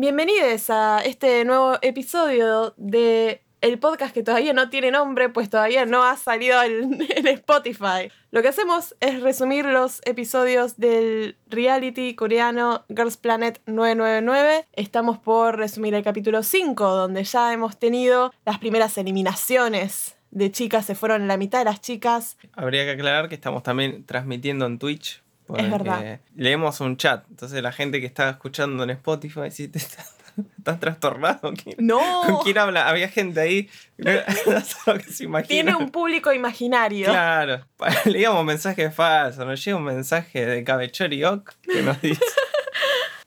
Bienvenidos a este nuevo episodio de el podcast que todavía no tiene nombre, pues todavía no ha salido en, en, Spotify. Lo que hacemos es resumir los episodios del reality coreano Girls Planet 999. Estamos por resumir el capítulo 5, donde ya hemos tenido las primeras eliminaciones de chicas, se fueron la mitad de las chicas. Habría que aclarar que estamos también transmitiendo en Twitch. Es verdad. Leemos un chat, entonces la gente que está escuchando en Spotify, está ¿Estás trastornado? No. ¿Con quién habla? Había gente ahí. Tiene un público imaginario. Claro. Leíamos mensajes falsos. Nos llega un mensaje de Cabechoriok que nos dice.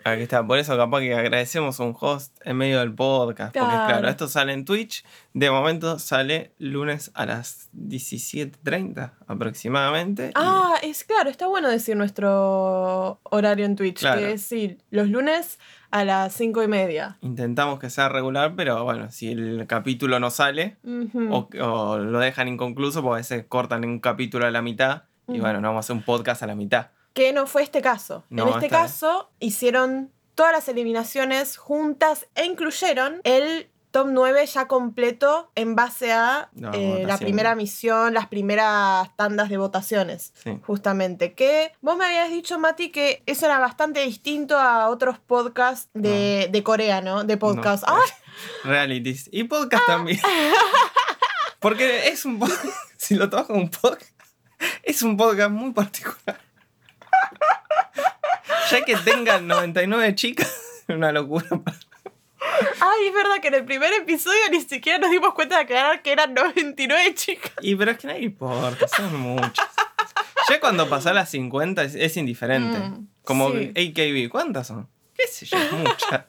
Aquí está, por eso capaz que agradecemos un host en medio del podcast. Porque claro, esto sale en Twitch. De momento sale lunes a las 17.30 aproximadamente. Ah, es claro, está bueno decir nuestro horario en Twitch. Que es sí, los lunes a las 5 y media. Intentamos que sea regular, pero bueno, si el capítulo no sale o, lo dejan inconcluso, pues a veces cortan un capítulo a la mitad y bueno, no vamos a hacer un podcast a la mitad. Que no fue este caso. en este caso hicieron todas las eliminaciones juntas e incluyeron el top 9 ya completo en base a eh, la primera misión, las primeras tandas de votaciones. Justamente. Que vos me habías dicho, Mati, que eso era bastante distinto a otros podcasts de, Corea, ¿no? De podcast. ¡Ah! Realities. Y podcast ah. también. Porque es un si lo tomas como un podcast, es un podcast muy particular. Ya que tengan 99 chicas, una locura. Ay, es verdad que en el primer episodio ni siquiera nos dimos cuenta de aclarar que eran 99 chicas. Y pero es que no importa, son muchas. ya cuando pasa las 50 es, indiferente. Mm, Como AKB, ¿cuántas son? ¿Qué sé yo? Muchas.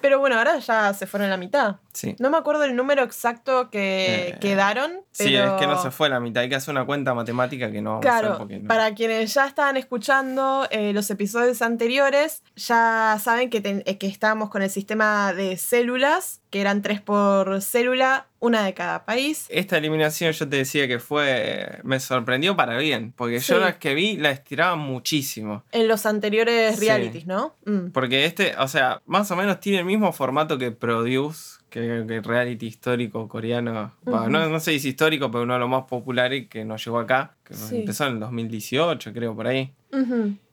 Pero bueno, ahora ya se fueron la mitad. Sí. No me acuerdo el número exacto que eh, quedaron. Sí, es que no se fue la mitad. Hay que hacer una cuenta matemática que no claro, Para quienes ya estaban escuchando eh, los episodios anteriores, ya saben que, que estábamos con el sistema de células, que eran tres por célula, una de cada país. Esta eliminación yo te decía que fue. me sorprendió para bien, porque yo las que vi la estiraba muchísimo. En los anteriores realities, ¿no? Mm. Porque este, o sea, más o menos tiene el mismo formato que Produce, que, reality histórico coreano. no, no, sé si es histórico, pero uno de los más populares que nos llegó acá, que empezó en el 2018, creo, por ahí.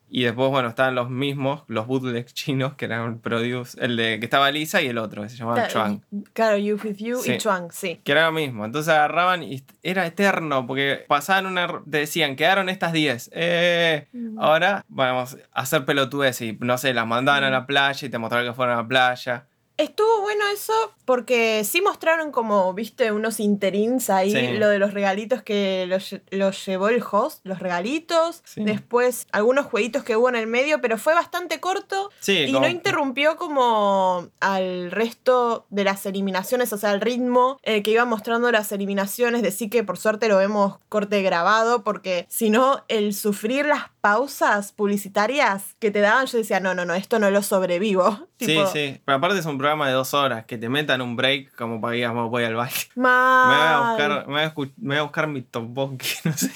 Y después, bueno, estaban los mismos, los bootlegs chinos, que eran el produce, el de que estaba Lisa y el otro, que se llamaba Chuang. Claro, You With You y Chuang, sí. Que era lo mismo. Entonces agarraban y era eterno, porque pasaban una. Te decían, quedaron estas 10. Eh, mm. Ahora vamos a hacer pelotudes y no sé, las mandaban a la playa y te mostraban que fueron a la playa. Estuvo bueno eso porque sí mostraron como, viste, unos interins ahí, lo de los regalitos que los, llevó el host, los regalitos, después algunos jueguitos que hubo en el medio, pero fue bastante corto y no interrumpió como al resto de las eliminaciones, o sea, el ritmo eh, que iba mostrando las eliminaciones, decir que por suerte lo vemos corte grabado, porque si no, el sufrir las pausas publicitarias que te daban, yo decía, no, no, no, esto no lo sobrevivo. sí, sí, pero aparte es un programa de dos horas, que te metan un break como para que voy al baile. Me voy a buscar, me voy a, buscar mi tteokbokki, no sé.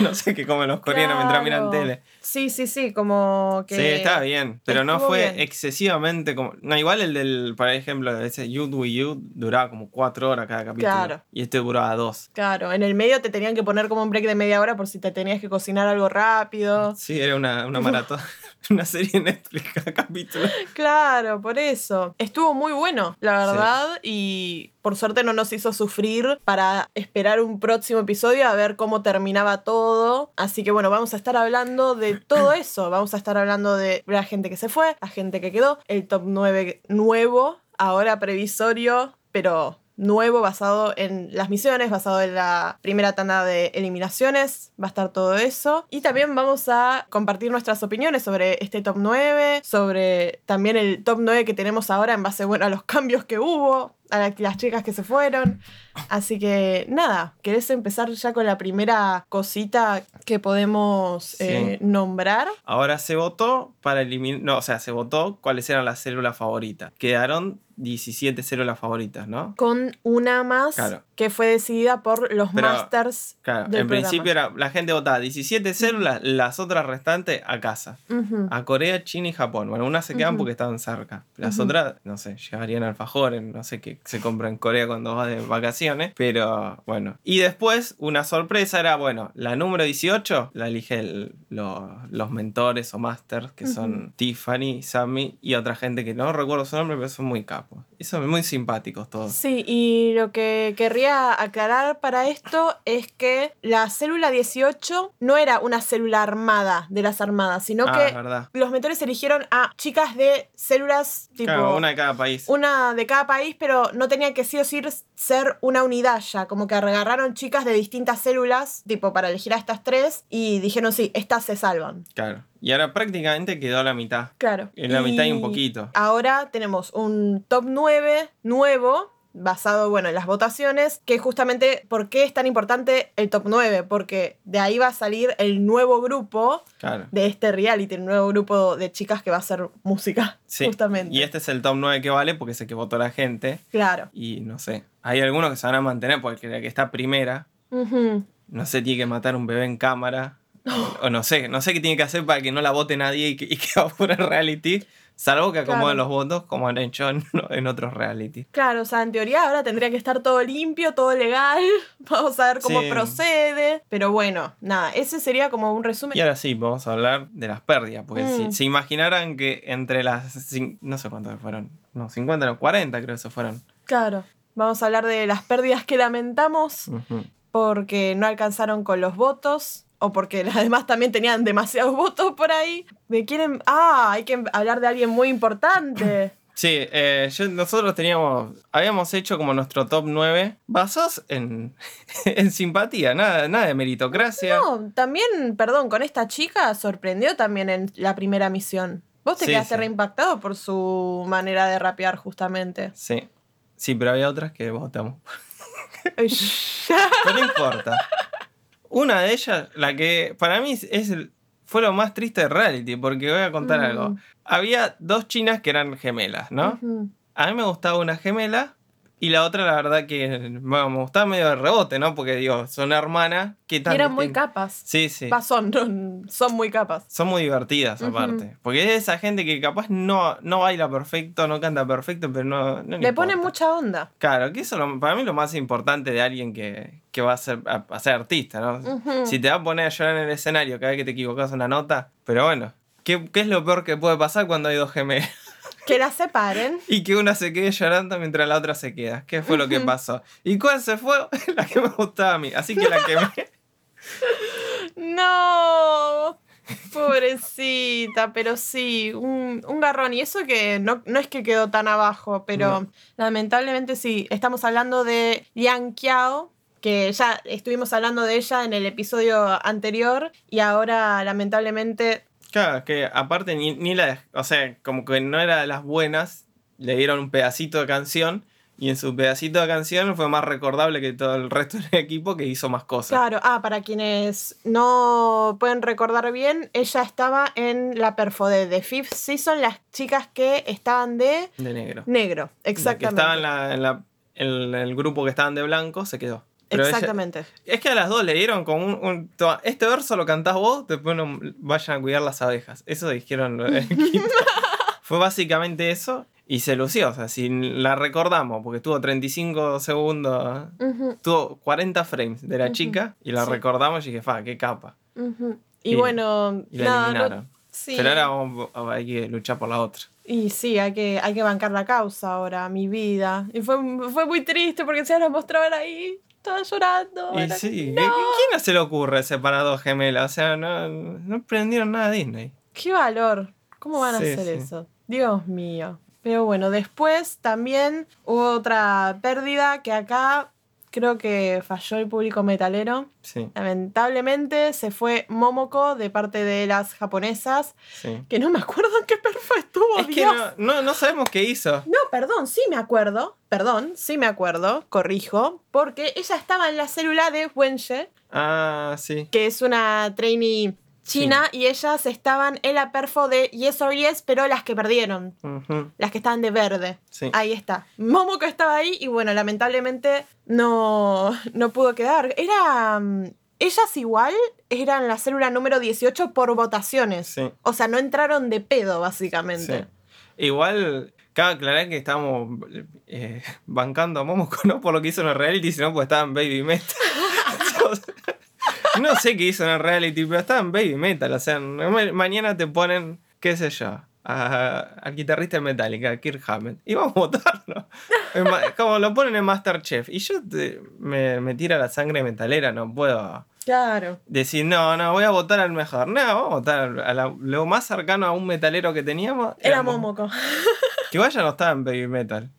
no sé qué comen los coreanos mientras miran tele. Sí, sí, sí, como que... Sí, estaba bien, pero no fue excesivamente como... No, igual el del, por ejemplo, ese You Do You duraba como cuatro horas cada capítulo. Claro. Y este duraba dos. Claro, en el medio te tenían que poner como un break de media hora por si te tenías que cocinar algo rápido. Sí, era una, una maratón. una serie Netflix cada capítulo. Claro, por eso. Estuvo muy bueno, la verdad, y por suerte no nos hizo sufrir para esperar un próximo episodio a ver cómo terminaba todo. Así que bueno, vamos a estar hablando de todo eso. Vamos a estar hablando de la gente que se fue, la gente que quedó, el top 9 nuevo, ahora previsorio, pero nuevo basado en las misiones, basado en la primera tanda de eliminaciones. Va a estar todo eso. Y también vamos a compartir nuestras opiniones sobre este top 9, sobre también el top 9 que tenemos ahora en base bueno, a los cambios que hubo. a las chicas que se fueron. Así que nada, ¿querés empezar ya con la primera cosita que podemos eh, nombrar? Ahora se votó para eliminar, no, o sea, se votó cuáles eran las células favoritas. Quedaron 17 células favoritas, ¿no? Con una más que fue decidida por los masters. Claro, en principio era, la gente votaba 17 células, las otras restantes a casa. A Corea, China y Japón. Bueno, unas se quedan porque estaban cerca. Las otras, no sé, llevarían alfajores, no sé qué se compra en Corea cuando vas de vacaciones. Pero bueno. Y después, una sorpresa era, bueno, la número 18 la elige los mentores o masters, que son Tiffany, Sammy y otra gente que no recuerdo su nombre, pero son muy capos. Eso son muy simpáticos todos. Sí, y lo que querría aclarar para esto es que la célula 18 no era una célula armada de las armadas, sino ah, que los mentores eligieron a chicas de células tipo. una de cada país. Una de cada país, pero no tenía que sí o sí ser una unidad ya. Como que agarraron chicas de distintas células, tipo para elegir a estas tres, y dijeron sí, estas se salvan. Claro. Y ahora prácticamente quedó la mitad. Claro. En la mitad y un poquito. Ahora tenemos un top 9 nuevo basado, bueno, en las votaciones, que justamente, ¿por qué es tan importante el top 9? Porque de ahí va a salir el nuevo grupo de este reality, el nuevo grupo de chicas que va a hacer música, sí. justamente. Y este es el top 9 que vale porque es el que votó la gente. Claro. Y no sé, hay algunos que se van a mantener porque la que está primera, no sé, tiene que matar un bebé en cámara. O no sé, no sé qué tiene que hacer para que no la vote nadie y que, y que va por el reality. Salvo que acomoden los votos como han hecho en, otros reality. Claro, o sea, en teoría ahora tendría que estar todo limpio, todo legal. Vamos a ver cómo procede. Pero bueno, nada, ese sería como un resumen. Y ahora sí, vamos a hablar de las pérdidas. Porque si mm. se imaginaran que entre las. No sé cuántas fueron. No, 50, no, 40 creo que se fueron. Claro. Vamos a hablar de las pérdidas que lamentamos. Porque no alcanzaron con los votos o porque además también tenían demasiados votos por ahí. Me quieren. Ah, hay que hablar de alguien muy importante. Sí, eh, nosotros teníamos, habíamos hecho como nuestro top 9 basados en, en simpatía, nada, nada de meritocracia. No, también, perdón, con esta chica sorprendió también en la primera misión. Vos te quedaste reimpactado por su manera de rapear, justamente. Sí, sí, pero había otras que votamos. no importa. Una de ellas, la que para mí es fue lo más triste de reality, porque voy a contar mm. algo. Había dos chinas que eran gemelas, ¿no? A mí me gustaba una gemela y la otra, la verdad que me gustaba medio de rebote, ¿no? Porque digo, son hermanas. que y eran muy capas. Sí, sí. son, son muy capas. Son muy divertidas, aparte. Porque es esa gente que capaz no, no baila perfecto, no canta perfecto, pero no. le, pone mucha onda. Claro, que eso para mí es lo más importante de alguien que, va a ser, a, ser artista, ¿no? Si te va a poner a llorar en el escenario cada vez que te equivocas una nota. Pero bueno, ¿qué, qué es lo peor que puede pasar cuando hay dos gemelas? Que las separen. Y que una se quede llorando mientras la otra se queda. ¿Qué fue lo que pasó? ¿Y cuál se fue? La que me gustaba a mí. Así que la quemé. no. Pobrecita, pero sí, un, garrón. Y eso que no, no, es que quedó tan abajo, pero lamentablemente sí. Estamos hablando de Yang Kiao, que ya estuvimos hablando de ella en el episodio anterior y ahora lamentablemente Claro, que aparte ni, ni la. O sea, como que no era de las buenas, le dieron un pedacito de canción. Y en su pedacito de canción fue más recordable que todo el resto del equipo que hizo más cosas. Claro, ah, para quienes no pueden recordar bien, ella estaba en la perfo de The Fifth Season, las chicas que estaban de... De negro. Negro, exactamente. que estaban en, la, en el grupo que estaban de blanco se quedó. Exactamente. es que a las dos le dieron como un, Este verso lo cantás vos, después no vayan a cuidar las abejas. Eso dijeron Fue básicamente eso. Y se lució, o sea, si la recordamos, porque estuvo 35 segundos, tuvo 40 frames de la chica y la recordamos y dije, fa, qué capa. y, bueno, y la eliminaron. Pero ahora hay que luchar por la otra. Y sí, hay que, hay que bancar la causa ahora, mi vida. Y fue, fue muy triste porque se la mostraban ahí estaba llorando. Y sí, ¿quién no se le ocurre separar dos gemelas? O sea, no, no prendieron nada a Disney. Qué valor. ¿Cómo van a hacer eso? Dios mío. Pero bueno, después también hubo otra pérdida que acá creo que falló el público metalero. Sí. Lamentablemente se fue Momoko de parte de las japonesas. Sí. Que no me acuerdo en qué perfo estuvo. Es que no, no, sabemos qué hizo. No, perdón, sí me acuerdo. Perdón, sí me acuerdo. Corrijo. Porque ella estaba en la célula de Wenche. Ah, sí. Que es una trainee China y ellas estaban en la perfo de Yes or Yes, pero las que perdieron. Las que estaban de verde. Ahí está. Momoko estaba ahí y bueno, lamentablemente no, no pudo quedar. Era. Mm, ellas igual eran la célula número 18 por votaciones. O sea, no entraron de pedo, básicamente. Igual, cabe aclarar que estábamos eh, bancando a Momoko, no por lo que hizo en el reality, sino porque estaba en Baby Metal. No sé qué hizo en el reality, pero estaba en Baby Metal. O sea, mañana te ponen, qué sé yo, al guitarrista de Metallica, Kirk Hammett. Y vamos a votarlo. Como lo ponen en Masterchef. Y yo me, me tira la sangre metalera, no puedo. Claro. Decir, no, no, voy a votar al mejor. No, vamos a votar a lo más cercano a un metalero que teníamos. Era, Momoko. Que vaya no estaba en Baby Metal.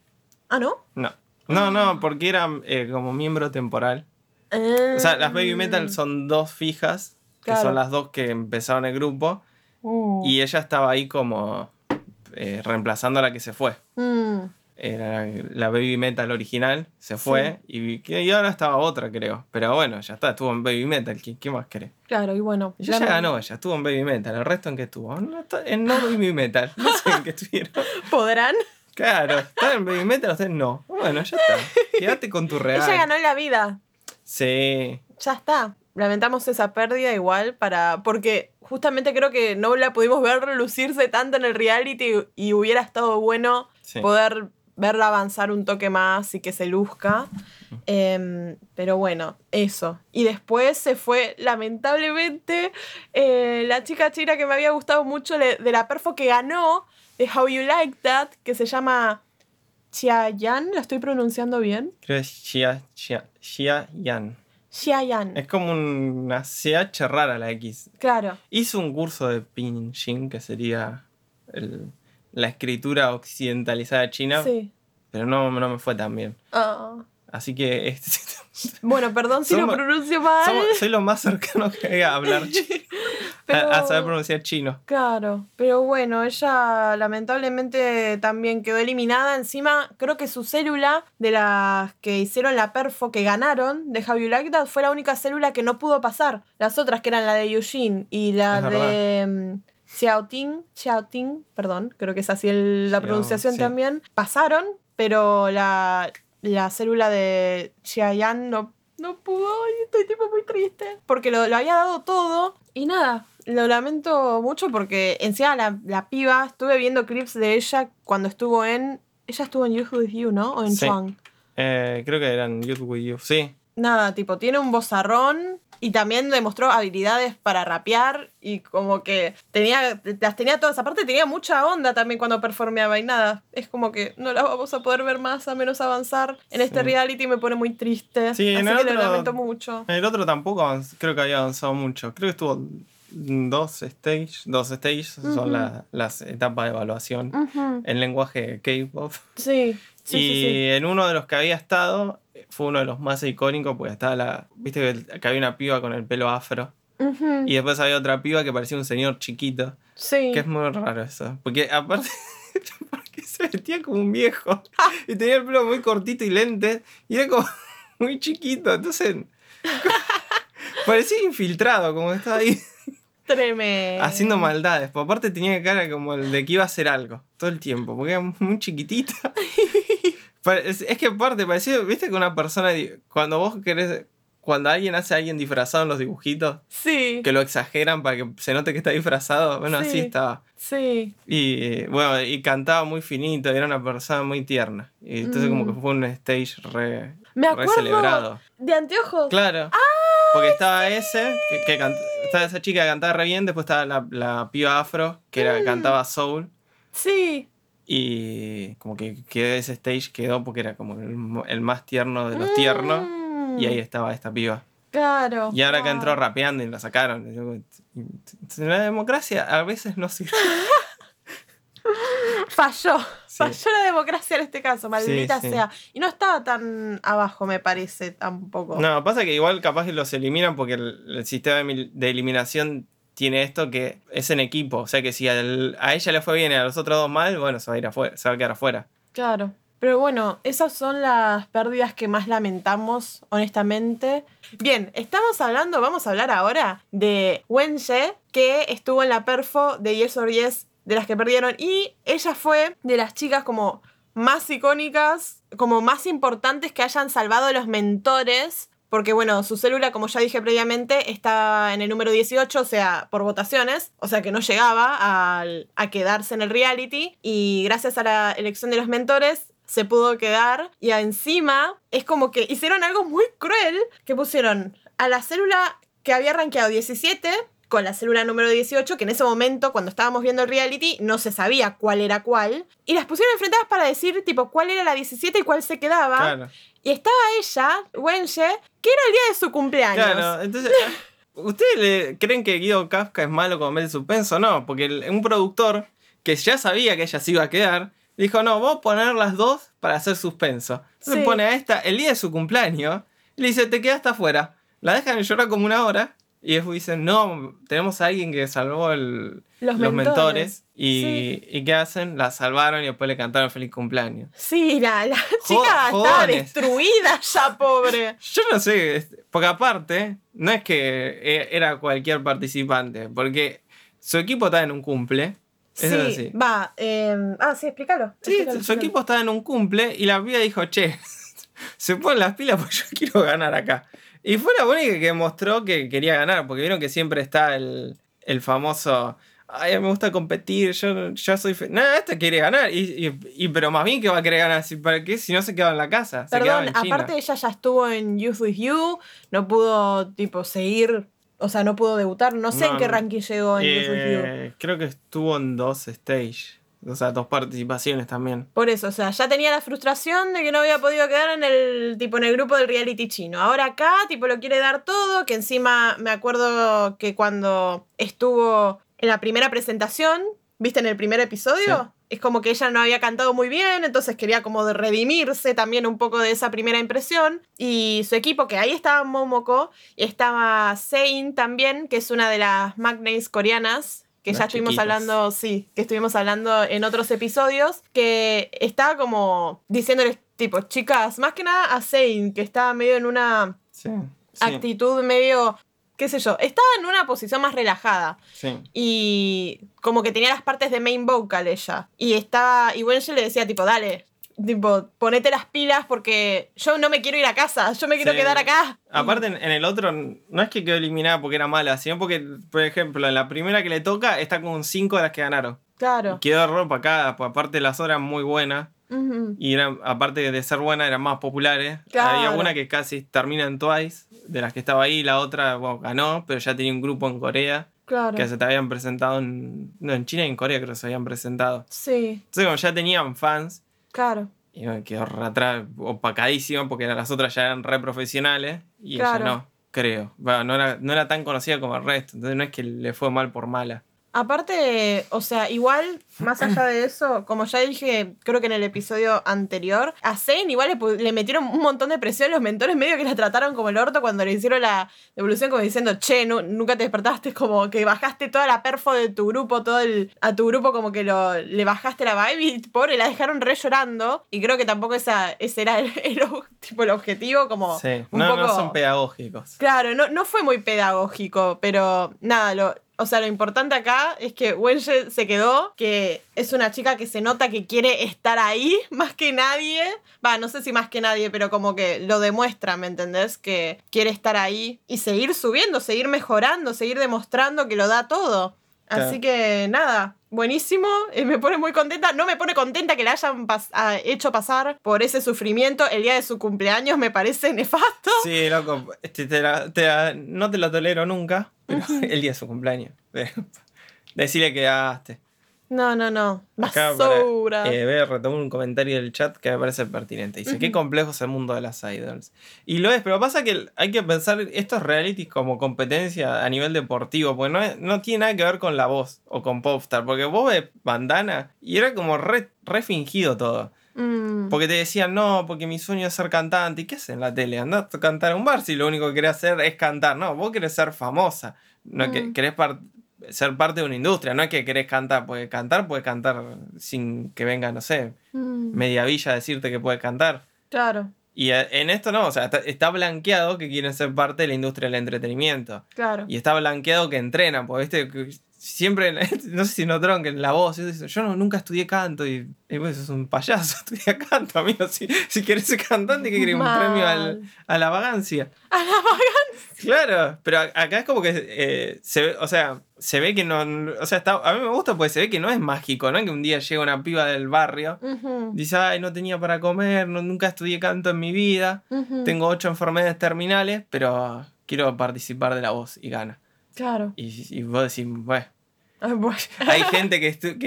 ¿Ah, no? No. No, no, porque era eh, como miembro temporal. O sea, las Baby Metal son dos fijas, que son las dos que empezaron el grupo. Uh. Y ella estaba ahí como eh, reemplazando a la que se fue. Mm. Era la Baby Metal original, se fue y, y, ahora estaba otra, creo. Pero bueno, ya está, estuvo en Baby Metal. ¿Qué, más querés? Claro, y bueno. ya ganó, ella estuvo en Baby Metal. ¿El resto en qué estuvo? en no Baby Metal. No sé en qué estuvieron. ¿Podrán? Claro, ¿están en Baby Metal? Ustedes no. Bueno, ya está. Quédate con tu real. Ella ganó la vida. Sí. Ya está. Lamentamos esa pérdida igual para. Porque justamente creo que no la pudimos ver relucirse tanto en el reality y hubiera estado bueno poder verla avanzar un toque más y que se luzca. Em, pero bueno, eso. Y después se fue, lamentablemente, eh, la chica china que me había gustado mucho de la perfo que ganó, de How You Like That, que se llama Xiayan, ¿la estoy pronunciando bien? Creo que es Xia, Xia, Xiayan. Xiayan. Es como una CH rara la X. Claro. Hizo un curso de Pinyin, que sería la escritura occidentalizada china. Sí. Pero no, no me fue tan bien. Ah. Así que. Este, bueno, perdón si lo pronuncio mal. soy lo más cercano que hay a hablar chino. A, saber pronunciar chino. Claro, pero bueno, ella lamentablemente también quedó eliminada. Encima, creo que su célula de las que hicieron la perfo, que ganaron de Javi Lagdad, fue la única célula que no pudo pasar. Las otras, que eran la de Eugene y la de. Mm, Xiaoting, Xiaoting, perdón, creo que es así la pronunciación también, pasaron, pero la, la célula de Xiayan no, no pudo y estoy tipo muy triste. Porque lo, lo había dado todo y nada, lo lamento mucho porque encima la, la piba, estuve viendo clips de ella cuando estuvo en. Ella estuvo en Youth With You, ¿no? O en sí. Eh, creo que eran Youth With You, sí. Nada, tipo, tiene un bozarrón y también demostró habilidades para rapear y como que tenía, las tenía todas. Aparte tenía mucha onda también cuando performeaba y nada. Es como que no la vamos a poder ver más a menos avanzar en este reality me pone muy triste. Sí, Así en el que otro, lo lamento mucho. En el otro tampoco creo que había avanzado mucho. Creo que estuvo dos stages. Dos stages son las etapas de evaluación en lenguaje K-pop. Sí. y en uno de los que había estado fue uno de los más icónicos porque estaba la. Viste que, había una piba con el pelo afro. Y después había otra piba que parecía un señor chiquito. Sí. Que es muy raro eso. Porque aparte. porque se vestía como un viejo. y tenía el pelo muy cortito y lente. Y era como muy chiquito. Entonces. parecía infiltrado, como estaba ahí. Tremendo. Haciendo maldades. Por aparte tenía cara como el de que iba a hacer algo. Todo el tiempo. Porque era muy chiquitita. es, que aparte, parecía, viste que una persona. Cuando vos querés. Cuando alguien hace a alguien disfrazado en los dibujitos. Sí. Que lo exageran para que se note que está disfrazado. Bueno, así estaba. Sí. Y bueno, y cantaba muy finito. Era una persona muy tierna. Y entonces, como que mm. fue un stage re. Me acuerdo celebrado. De anteojos. Claro. ¡Ah! Porque estaba ese, que, estaba esa chica que cantaba re bien, después estaba la, la piba afro, que era, mm. cantaba soul. Sí. Y como que quedó ese stage, quedó porque era como el, más tierno de los tiernos. Y ahí mm. estaba esta piba. Claro. Y ahora que entró rapeando y la sacaron. La democracia a veces no sirve. Falló. Falló la democracia en este caso, maldita sea. Y no estaba tan abajo, me parece, tampoco. No, pasa que igual capaz que los eliminan porque el, sistema de eliminación tiene esto que es en equipo. O sea que si a ella le fue bien y a los otros dos mal, bueno, se va a ir afuera, se va a quedar afuera. Claro. Pero bueno, esas son las pérdidas que más lamentamos, honestamente. Bien, estamos hablando, vamos a hablar ahora de Wenje, que estuvo en la perfo de Yes or Yes de las que perdieron. Y ella fue de las chicas como más icónicas, como más importantes que hayan salvado a los mentores. Porque bueno, su célula, como ya dije previamente, está en el número 18, o sea, por votaciones, o sea que no llegaba a, a quedarse en el reality. Y gracias a la elección de los mentores, se pudo quedar. Y encima es como que hicieron algo muy cruel, que pusieron a la célula que había rankeado 17 con la célula número 18, que en ese momento, cuando estábamos viendo el reality, no se sabía cuál era cuál. Y las pusieron enfrentadas para decir, tipo, cuál era la 17 y cuál se quedaba. Y estaba ella, Wenche, que era el día de su cumpleaños. Claro, entonces... ¿Ustedes creen que Guido Kafka es malo como el suspenso? No, porque un productor que ya sabía que ella se iba a quedar, dijo, no, vamos a poner las dos para hacer suspenso. Entonces pone a esta el día de su cumpleaños y le dice, te quedaste afuera. La dejan llorar como una hora y después dicen, no, tenemos a alguien que salvó el, los, mentores. y, y, ¿qué hacen? La salvaron y después le cantaron feliz cumpleaños. Sí, la, chica está destruida ya, pobre. Yo no sé, porque aparte, no es que e, era cualquier participante, porque su equipo está en un cumple. sí, así. va. Em, ah, sí, explícalo. Sí, su equipo estaba en un cumple y la vida dijo, che, se ponen las pilas porque yo quiero ganar acá. Y fue la única que mostró que quería ganar, porque vieron que siempre está el, famoso. Ay, me gusta competir, yo, yo soy. Nada, este quiere ganar. Y, pero más bien que va a querer ganar. ¿Para qué? Si no se quedaba en la casa. Perdón, aparte ella ya estuvo en Youth With You, no pudo, tipo, seguir. O sea, no pudo debutar. No sé en qué ranking llegó en Youth With You. Eh, creo que estuvo en dos stage. O sea, dos participaciones también. Por eso, o sea, ya tenía la frustración de que no había podido quedar en el tipo en el grupo del reality chino. Ahora acá, tipo, lo quiere dar todo, que encima me acuerdo que cuando estuvo en la primera presentación, ¿viste en el primer episodio? Es como que ella no había cantado muy bien, entonces quería como redimirse también un poco de esa primera impresión. Y su equipo, que ahí estaba Momoko, y estaba Sein también, que es una de las magnates coreanas, que ya estuvimos hablando, sí, que estuvimos hablando en otros episodios, que estaba como diciéndoles, tipo, chicas, más que nada a Zane, que estaba medio en una actitud medio, qué sé yo, estaba en una posición más relajada. Sí. Y como que tenía las partes de main vocal ella. Y estaba, y Wenche le decía, tipo, dale, tipo, ponete las pilas porque yo no me quiero ir a casa, yo me quiero quedar acá. Aparte, en, el otro, no es que quedó eliminada porque era mala, sino porque, por ejemplo, en la primera que le toca está con 5 de las que ganaron. Claro. Quedó ropa acá, pues, aparte las otras muy buenas. Y eran, aparte de ser buenas, eran más populares. Había una que casi termina en Twice, de las que estaba ahí, la otra bueno, ganó, pero ya tenía un grupo en Corea. Claro. Que se te habían presentado en. No, en China y en Corea creo que se habían presentado. Sí. Entonces, como ya tenían fans, Claro. Y me quedó atrás, opacadísimo, porque las otras ya eran re profesionales y ella no, creo. Bueno, no, era, no era tan conocida como el resto, entonces no es que le fue mal por mala. Aparte, o sea, igual, más allá de eso, como ya dije, creo que en el episodio anterior, a Zane igual le, metieron un montón de presión. Los mentores medio que la trataron como el orto cuando le hicieron la devolución, como diciendo, che, nunca te despertaste, como que bajaste toda la perfo de tu grupo, todo el, a tu grupo, como que lo, le bajaste la vibe y pobre, la dejaron re llorando. Y creo que tampoco esa, ese era el, tipo, el objetivo, como. Sí, no, no son pedagógicos. Claro, no, no fue muy pedagógico, pero nada, lo o sea, lo importante acá es que Wenche se quedó, que es una chica que se nota que quiere estar ahí más que nadie. Va, no sé si más que nadie, pero como que lo demuestra, ¿me entendés? Que quiere estar ahí y seguir subiendo, seguir mejorando, seguir demostrando que lo da todo. Así que nada, buenísimo, eh, me pone muy contenta. No me pone contenta que la hayan hecho pasar por ese sufrimiento el día de su cumpleaños, me parece nefasto. Sí, loco, este, no te lo tolero nunca, pero el día de su cumpleaños. Decirle que quedaste. No, no, no. Basura. Acá eh, voy a retomar un comentario del chat que me parece. un comentario del chat que me parece pertinente. Dice: Qué complejo es el mundo de las idols. Y lo es, pero pasa que hay que pensar estos realities como competencia a nivel deportivo, porque no, no tiene nada que ver con la voz o con Popstar. Porque vos ves bandana y era como re, fingido todo. Mm. Porque te decían, no, porque mi sueño es ser cantante. ¿Y qué haces en la tele? Andás a cantar a un bar si lo único que querés hacer es cantar. No, vos querés ser famosa. No, que, mm. querés ser parte de una industria, no es que querés cantar, puedes cantar, puedes cantar sin que venga, no sé, mm. media villa a decirte que puedes cantar. Claro. Y eh, en esto no, o sea, está, blanqueado que quieren ser parte de la industria del entretenimiento. Claro. Y está blanqueado que entrenan, porque viste, siempre, no sé si notaron que en la voz, yo no, nunca estudié canto y, y pues es un payaso, estudia canto, amigo. Si, si quieres ser cantante, ¿qué querés? Un premio a la vagancia. A la vagancia. Claro, pero acá es como que eh, se ve, o sea, se ve que no, o sea, está, a mí me gusta porque se ve que no es mágico, ¿no? Que un día llega una piba del barrio, dice, ay, no tenía para comer, nunca estudié canto en mi vida, tengo ocho enfermedades terminales, pero quiero participar de la voz y gana. Claro. Y, y vos decís, bueno, Hay gente que,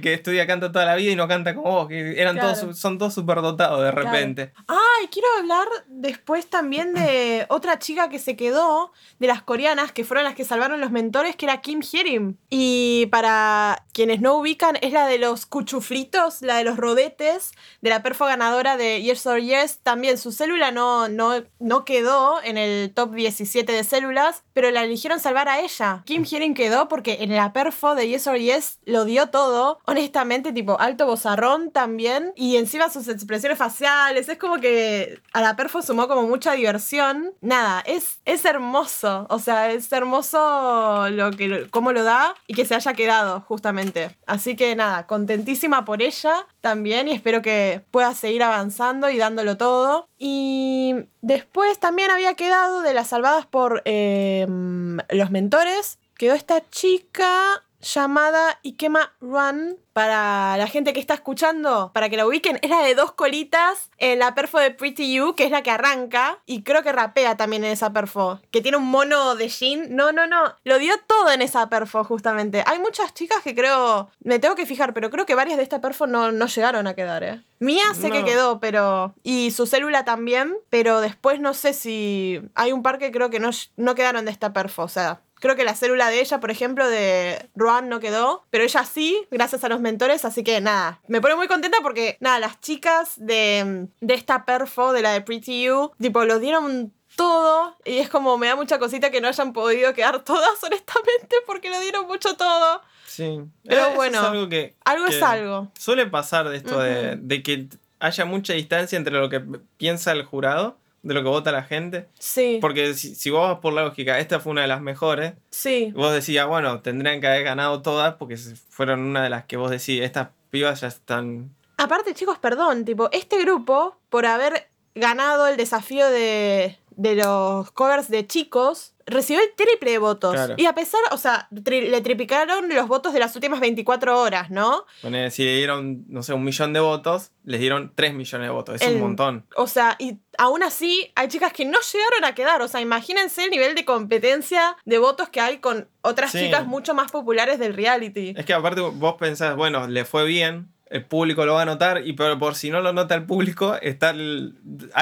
que, estudia canto toda la vida y no canta como vos, que eran todos, son todos superdotados de repente. Ay, quiero hablar después también de otra chica que se quedó, de las coreanas, que fueron las que salvaron los mentores, que era Kim Hyerim. Y para quienes no ubican, es la de los cuchuflitos, la de los rodetes, de la perfo ganadora de Yes or Yes. También su célula no, no, no quedó en el top 17 de células, pero la eligieron salvar a ella. Kim Hyerim quedó porque en la perfo de Yes or Yes lo dio todo. Honestamente, tipo, alto bozarrón también. Y encima sus expresiones faciales. Es como que a la sumó como mucha diversión. Nada, es, es hermoso. O sea, es hermoso lo que, cómo lo da y que se haya quedado, justamente. Así que nada, contentísima por ella también y espero que pueda seguir avanzando y dándolo todo. Y después también había quedado de las salvadas por eh, los mentores. Quedó esta chica llamada Ikema Run para la gente que está escuchando, para que la ubiquen, es la de dos colitas en la perfo de Pretty You, que es la que arranca, y creo que rapea también en esa perfo, que tiene un mono de jean. No, no, no, lo dio todo en esa perfo, justamente. Hay muchas chicas que creo, me tengo que fijar, pero creo que varias de esta perfo no, no llegaron a quedar, ¿eh? Mía sé que quedó, pero. Y su célula también, pero después no sé si. Hay un par que creo que no, no quedaron de esta perfo, o sea, Creo que la célula de ella, por ejemplo, de Ruan no quedó, pero ella sí, gracias a los mentores, así que nada, me pone muy contenta porque, nada, las chicas de, de esta perfo, de la de Pretty You, tipo, lo dieron todo y es como me da mucha cosita que no hayan podido quedar todas honestamente porque lo dieron mucho todo. Sí. Pero bueno, algo, que, algo es algo. Suele pasar de esto de, de, que haya mucha distancia entre lo que piensa el jurado de lo que vota la gente. Sí. Porque si, vos vas por la lógica, esta fue una de las mejores. Sí. Vos decías, bueno, tendrían que haber ganado todas porque fueron una de las que vos decís, estas pibas ya están. Aparte, chicos, perdón, tipo, este grupo, por haber ganado el desafío de, de los covers de chicos, recibió el triple de votos. Y a pesar, o sea, le triplicaron los votos de las últimas 24 horas, ¿no? Bueno, si le dieron, no sé, un millón de votos, les dieron 3 millones de votos. Es un montón. O sea, y aún así hay chicas que no llegaron a quedar. O sea, imagínense el nivel de competencia de votos que hay con otras chicas mucho más populares del reality. Es que aparte vos pensás, bueno, le fue bien, el público lo va a notar y por, por si no lo nota el público, está el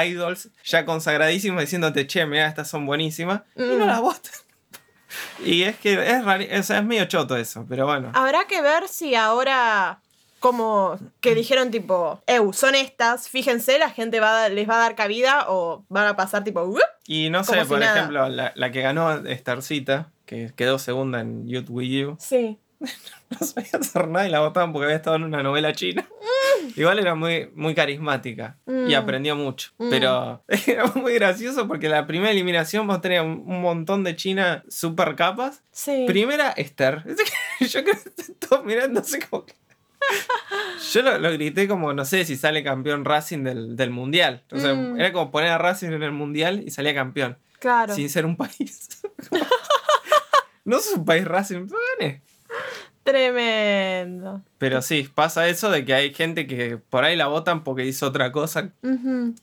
Idols ya consagradísimo diciéndote, che, mira, estas son buenísimas y no mm. las votan. y es que es, es medio choto eso, pero bueno. Habrá que ver si ahora como que dijeron tipo, Eu, son estas, fíjense, la gente va les va a dar cabida o van a pasar tipo, y no sé, por ejemplo, la, la, que ganó Starcita, que quedó segunda en Youth With You. Sí. no sabía hacer nada y la votaban porque había estado en una novela china. Mm. Igual era muy, muy carismática y mm. aprendió mucho. Mm. Pero era muy gracioso porque la primera eliminación vos tenías un, montón de chinas super capas. Sí. Primera, Esther. Yo creo que todos mirándose como Yo lo, grité como, no sé si sale campeón Racing del, mundial. O sea, era como poner a Racing en el mundial y salía campeón. Claro. Sin ser un país. no es un país Racing, pero Tremendo. Pero sí, pasa eso de que hay gente que por ahí la votan porque hizo otra cosa.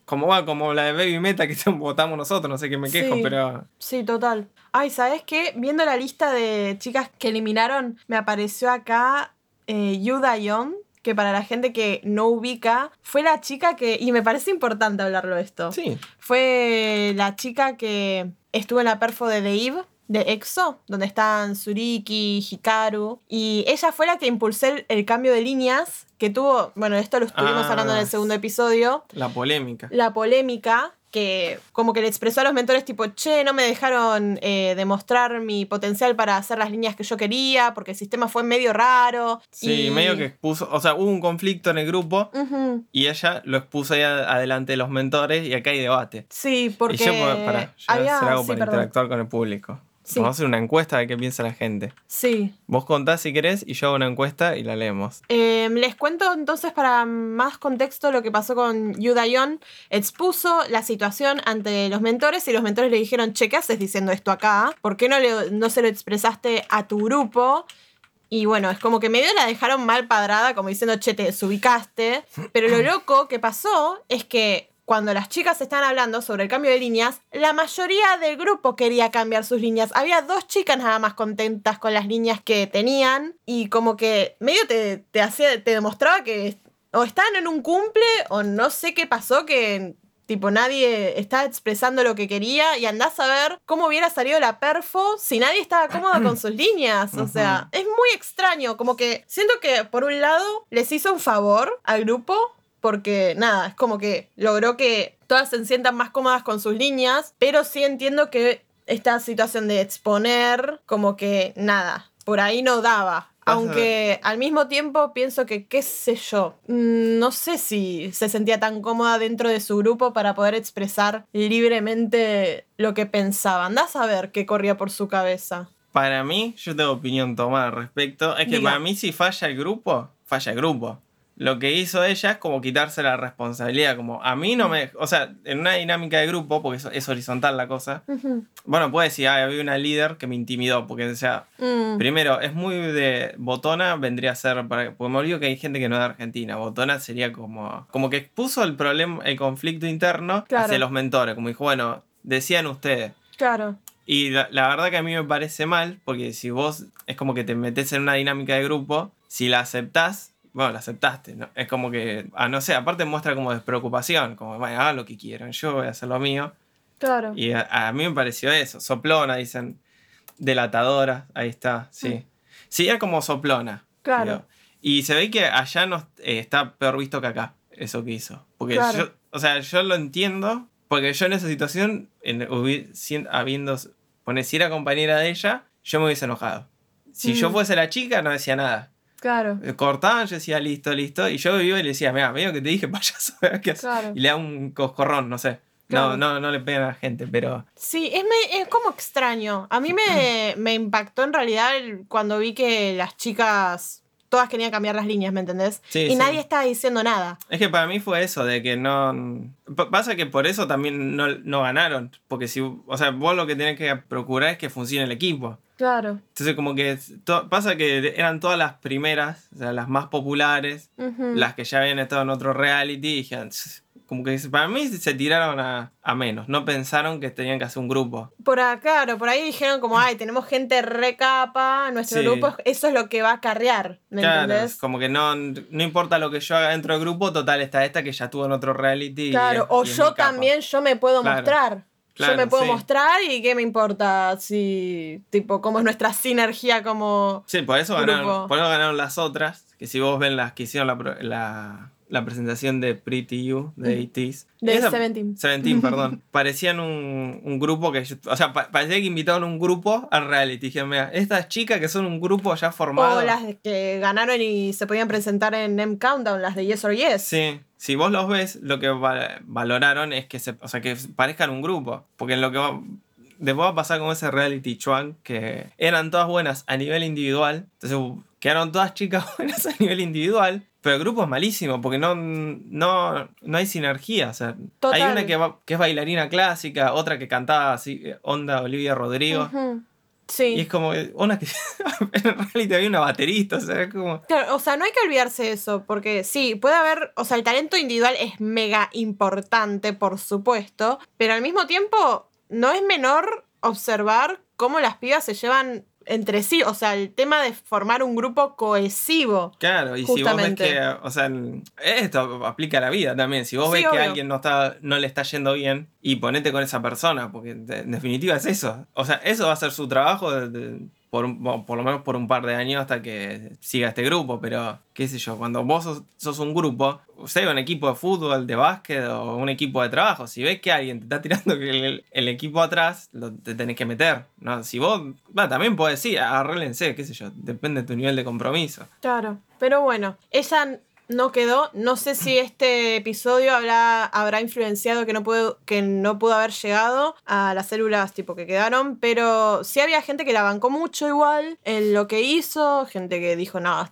Como va, como la de Baby Meta que votamos nosotros, no sé qué me quejo, pero. Sí, total. Ay, ¿sabes qué? Viendo la lista de chicas que eliminaron, me apareció acá eh, Yuda Young, que para la gente que no ubica, fue la chica que, y me parece importante hablarlo esto. Sí. Fue la chica que estuvo en la perfo de Dave de EXO, donde están Suriki, Hikaru, y ella fue la que impulsó el, cambio de líneas que tuvo, bueno, esto lo estuvimos hablando en el ah, segundo episodio. La polémica. La polémica que como que le expresó a los mentores tipo, che, no me dejaron eh, demostrar mi potencial para hacer las líneas que yo quería, porque el sistema fue medio raro. Sí, medio que expuso, o sea, hubo un conflicto en el grupo y ella lo expuso ahí adelante de los mentores y acá hay debate. Sí, porque... Y yo, para, yo para interactuar con el público. Vamos a hacer una encuesta de qué piensa la gente. Sí. Vos contás si querés y yo hago una encuesta y la leemos. Em, les cuento entonces para más contexto lo que pasó con Yudayon. Expuso la situación ante los mentores y los mentores le dijeron, che, ¿qué haces diciendo esto acá? ¿Por qué no, le, no se lo expresaste a tu grupo? Y bueno, es como que medio la dejaron mal padrada, como diciendo, che, te desubicaste. Pero lo loco que pasó es que cuando las chicas estaban hablando sobre el cambio de líneas, la mayoría del grupo quería cambiar sus líneas. Había dos chicas nada más contentas con las líneas que tenían y como que medio te, te hacía, te demostraba que o estaban en un cumple o no sé qué pasó que tipo nadie estaba expresando lo que quería y andás a ver cómo hubiera salido la perfo si nadie estaba cómodo con sus líneas. O sea, es muy extraño, como que siento que por un lado les hizo un favor al grupo porque nada, es como que logró que todas se sientan más cómodas con sus líneas, pero sí entiendo que esta situación de exponer, como que nada, por ahí no daba. Aunque al mismo tiempo pienso que, qué sé yo, mm, no sé si se sentía tan cómoda dentro de su grupo para poder expresar libremente lo que pensaba. Andás a ver qué corría por su cabeza. Para mí, yo tengo opinión tomada al respecto. Es que para mí si falla el grupo, falla el grupo lo que hizo ella es como quitarse la responsabilidad, como a mí no me, o sea, en una dinámica de grupo, porque es, horizontal la cosa, bueno, puede decir, ah, había una líder que me intimidó, porque, o sea, mm. primero, es muy de, Botona vendría a ser, porque me olvido que hay gente que no es de Argentina, Botona sería como, como que expuso el problema, el conflicto interno hacia los mentores, como dijo, bueno, decían ustedes. Claro. Y la, la, verdad que a mí me parece mal, porque si vos es como que te metes en una dinámica de grupo, si la aceptás, bueno, la aceptaste, ¿no? Es como que, ah, no sé, aparte muestra como despreocupación, como, bueno, hagan lo que quieran, yo voy a hacer lo mío. Claro. Y a, mí me pareció eso, soplona, dicen, delatadora, ahí está, sí. Mm. Sí, era como soplona. Claro. Y se ve que allá no eh, está peor visto que acá, eso que hizo. Porque yo, o sea, yo lo entiendo, porque yo en esa situación, en, habiendo, pone, si era compañera de ella, yo me hubiese enojado. Si yo mm. fuese la chica, no decía nada. Claro. Eh, cortaban, yo decía, listo, listo. Y yo iba y le decía, mira, medio que te dije payaso, ¿qué Y le da un coscorrón, no sé. No, no, no le pegan a la gente, pero. Sí, es, es como extraño. A mí me, me impactó en realidad cuando vi que las chicas todas querían cambiar las líneas, ¿me entendés? Sí, y nadie estaba diciendo nada. Es que para mí fue eso, de que no... Pasa que por eso también no, no ganaron, porque si, o sea, vos lo que tenés que procurar es que funcione el equipo. Claro. Entonces como que pasa que eran todas las primeras, o sea, las más populares, las que ya habían estado en otro reality y dijeron, como que para mí se tiraron a, menos, no pensaron que tenían que hacer un grupo. Por acá, claro, por ahí dijeron como, ay, tenemos gente recapa, nuestro grupo, eso es lo que va a carrear, ¿me claro, Como que no, no importa lo que yo haga dentro del grupo, total está esta que ya estuvo en otro reality. Claro, o yo también, yo me puedo mostrar yo me puedo mostrar y qué me importa si, tipo, cómo es nuestra sinergia como. Sí, por eso, ganaron, por eso ganaron las otras. Que si vos ven las que hicieron la, la presentación de Pretty You, de ATs. De Seventeen. Seventeen, perdón. Parecían un, un, grupo que. O sea, parecía que invitaron un grupo al reality. Dijeron, mira, estas chicas que son un grupo ya formado. O las que ganaron y se podían presentar en M Countdown, las de Yes or Yes. Sí. Si vos los ves, lo que valoraron es que, se, o sea, que parezcan un grupo. Porque en lo que va, después va a pasar con ese reality Chuan, que eran todas buenas a nivel individual. Entonces quedaron todas chicas buenas a nivel individual. Pero el grupo es malísimo porque no, no, no hay sinergia. O sea, hay una que, que, es bailarina clásica, otra que cantaba así, onda Olivia Rodrigo. Sí. Y es como una que en realidad había una baterista, o sea, como... Claro, o sea, no hay que olvidarse eso, porque sí, puede haber, o sea, el talento individual es mega importante, por supuesto, pero al mismo tiempo no es menor observar cómo las pibas se llevan entre sí, o sea, el tema de formar un grupo cohesivo. Claro, y si vos ves que, o sea, esto aplica a la vida también, si vos ves que alguien no, está, no le está yendo bien y ponete con esa persona, porque en definitiva es eso, o sea, eso va a ser su trabajo de por, por lo menos por un par de años hasta que siga este grupo, pero qué sé yo, cuando vos sos, un grupo, sea un equipo de fútbol, de básquet o un equipo de trabajo, si ves que alguien te está tirando el, equipo atrás, lo, te tenés que meter, ¿no? Si vos, también puedes decir, arreglense, qué sé yo, depende de tu nivel de compromiso. Claro, pero bueno, ella no quedó. No sé si este episodio habrá, habrá influenciado que no, pudo, que no pudo haber llegado a las células tipo que quedaron, pero sí había gente que la bancó mucho igual en lo que hizo, gente que dijo, no,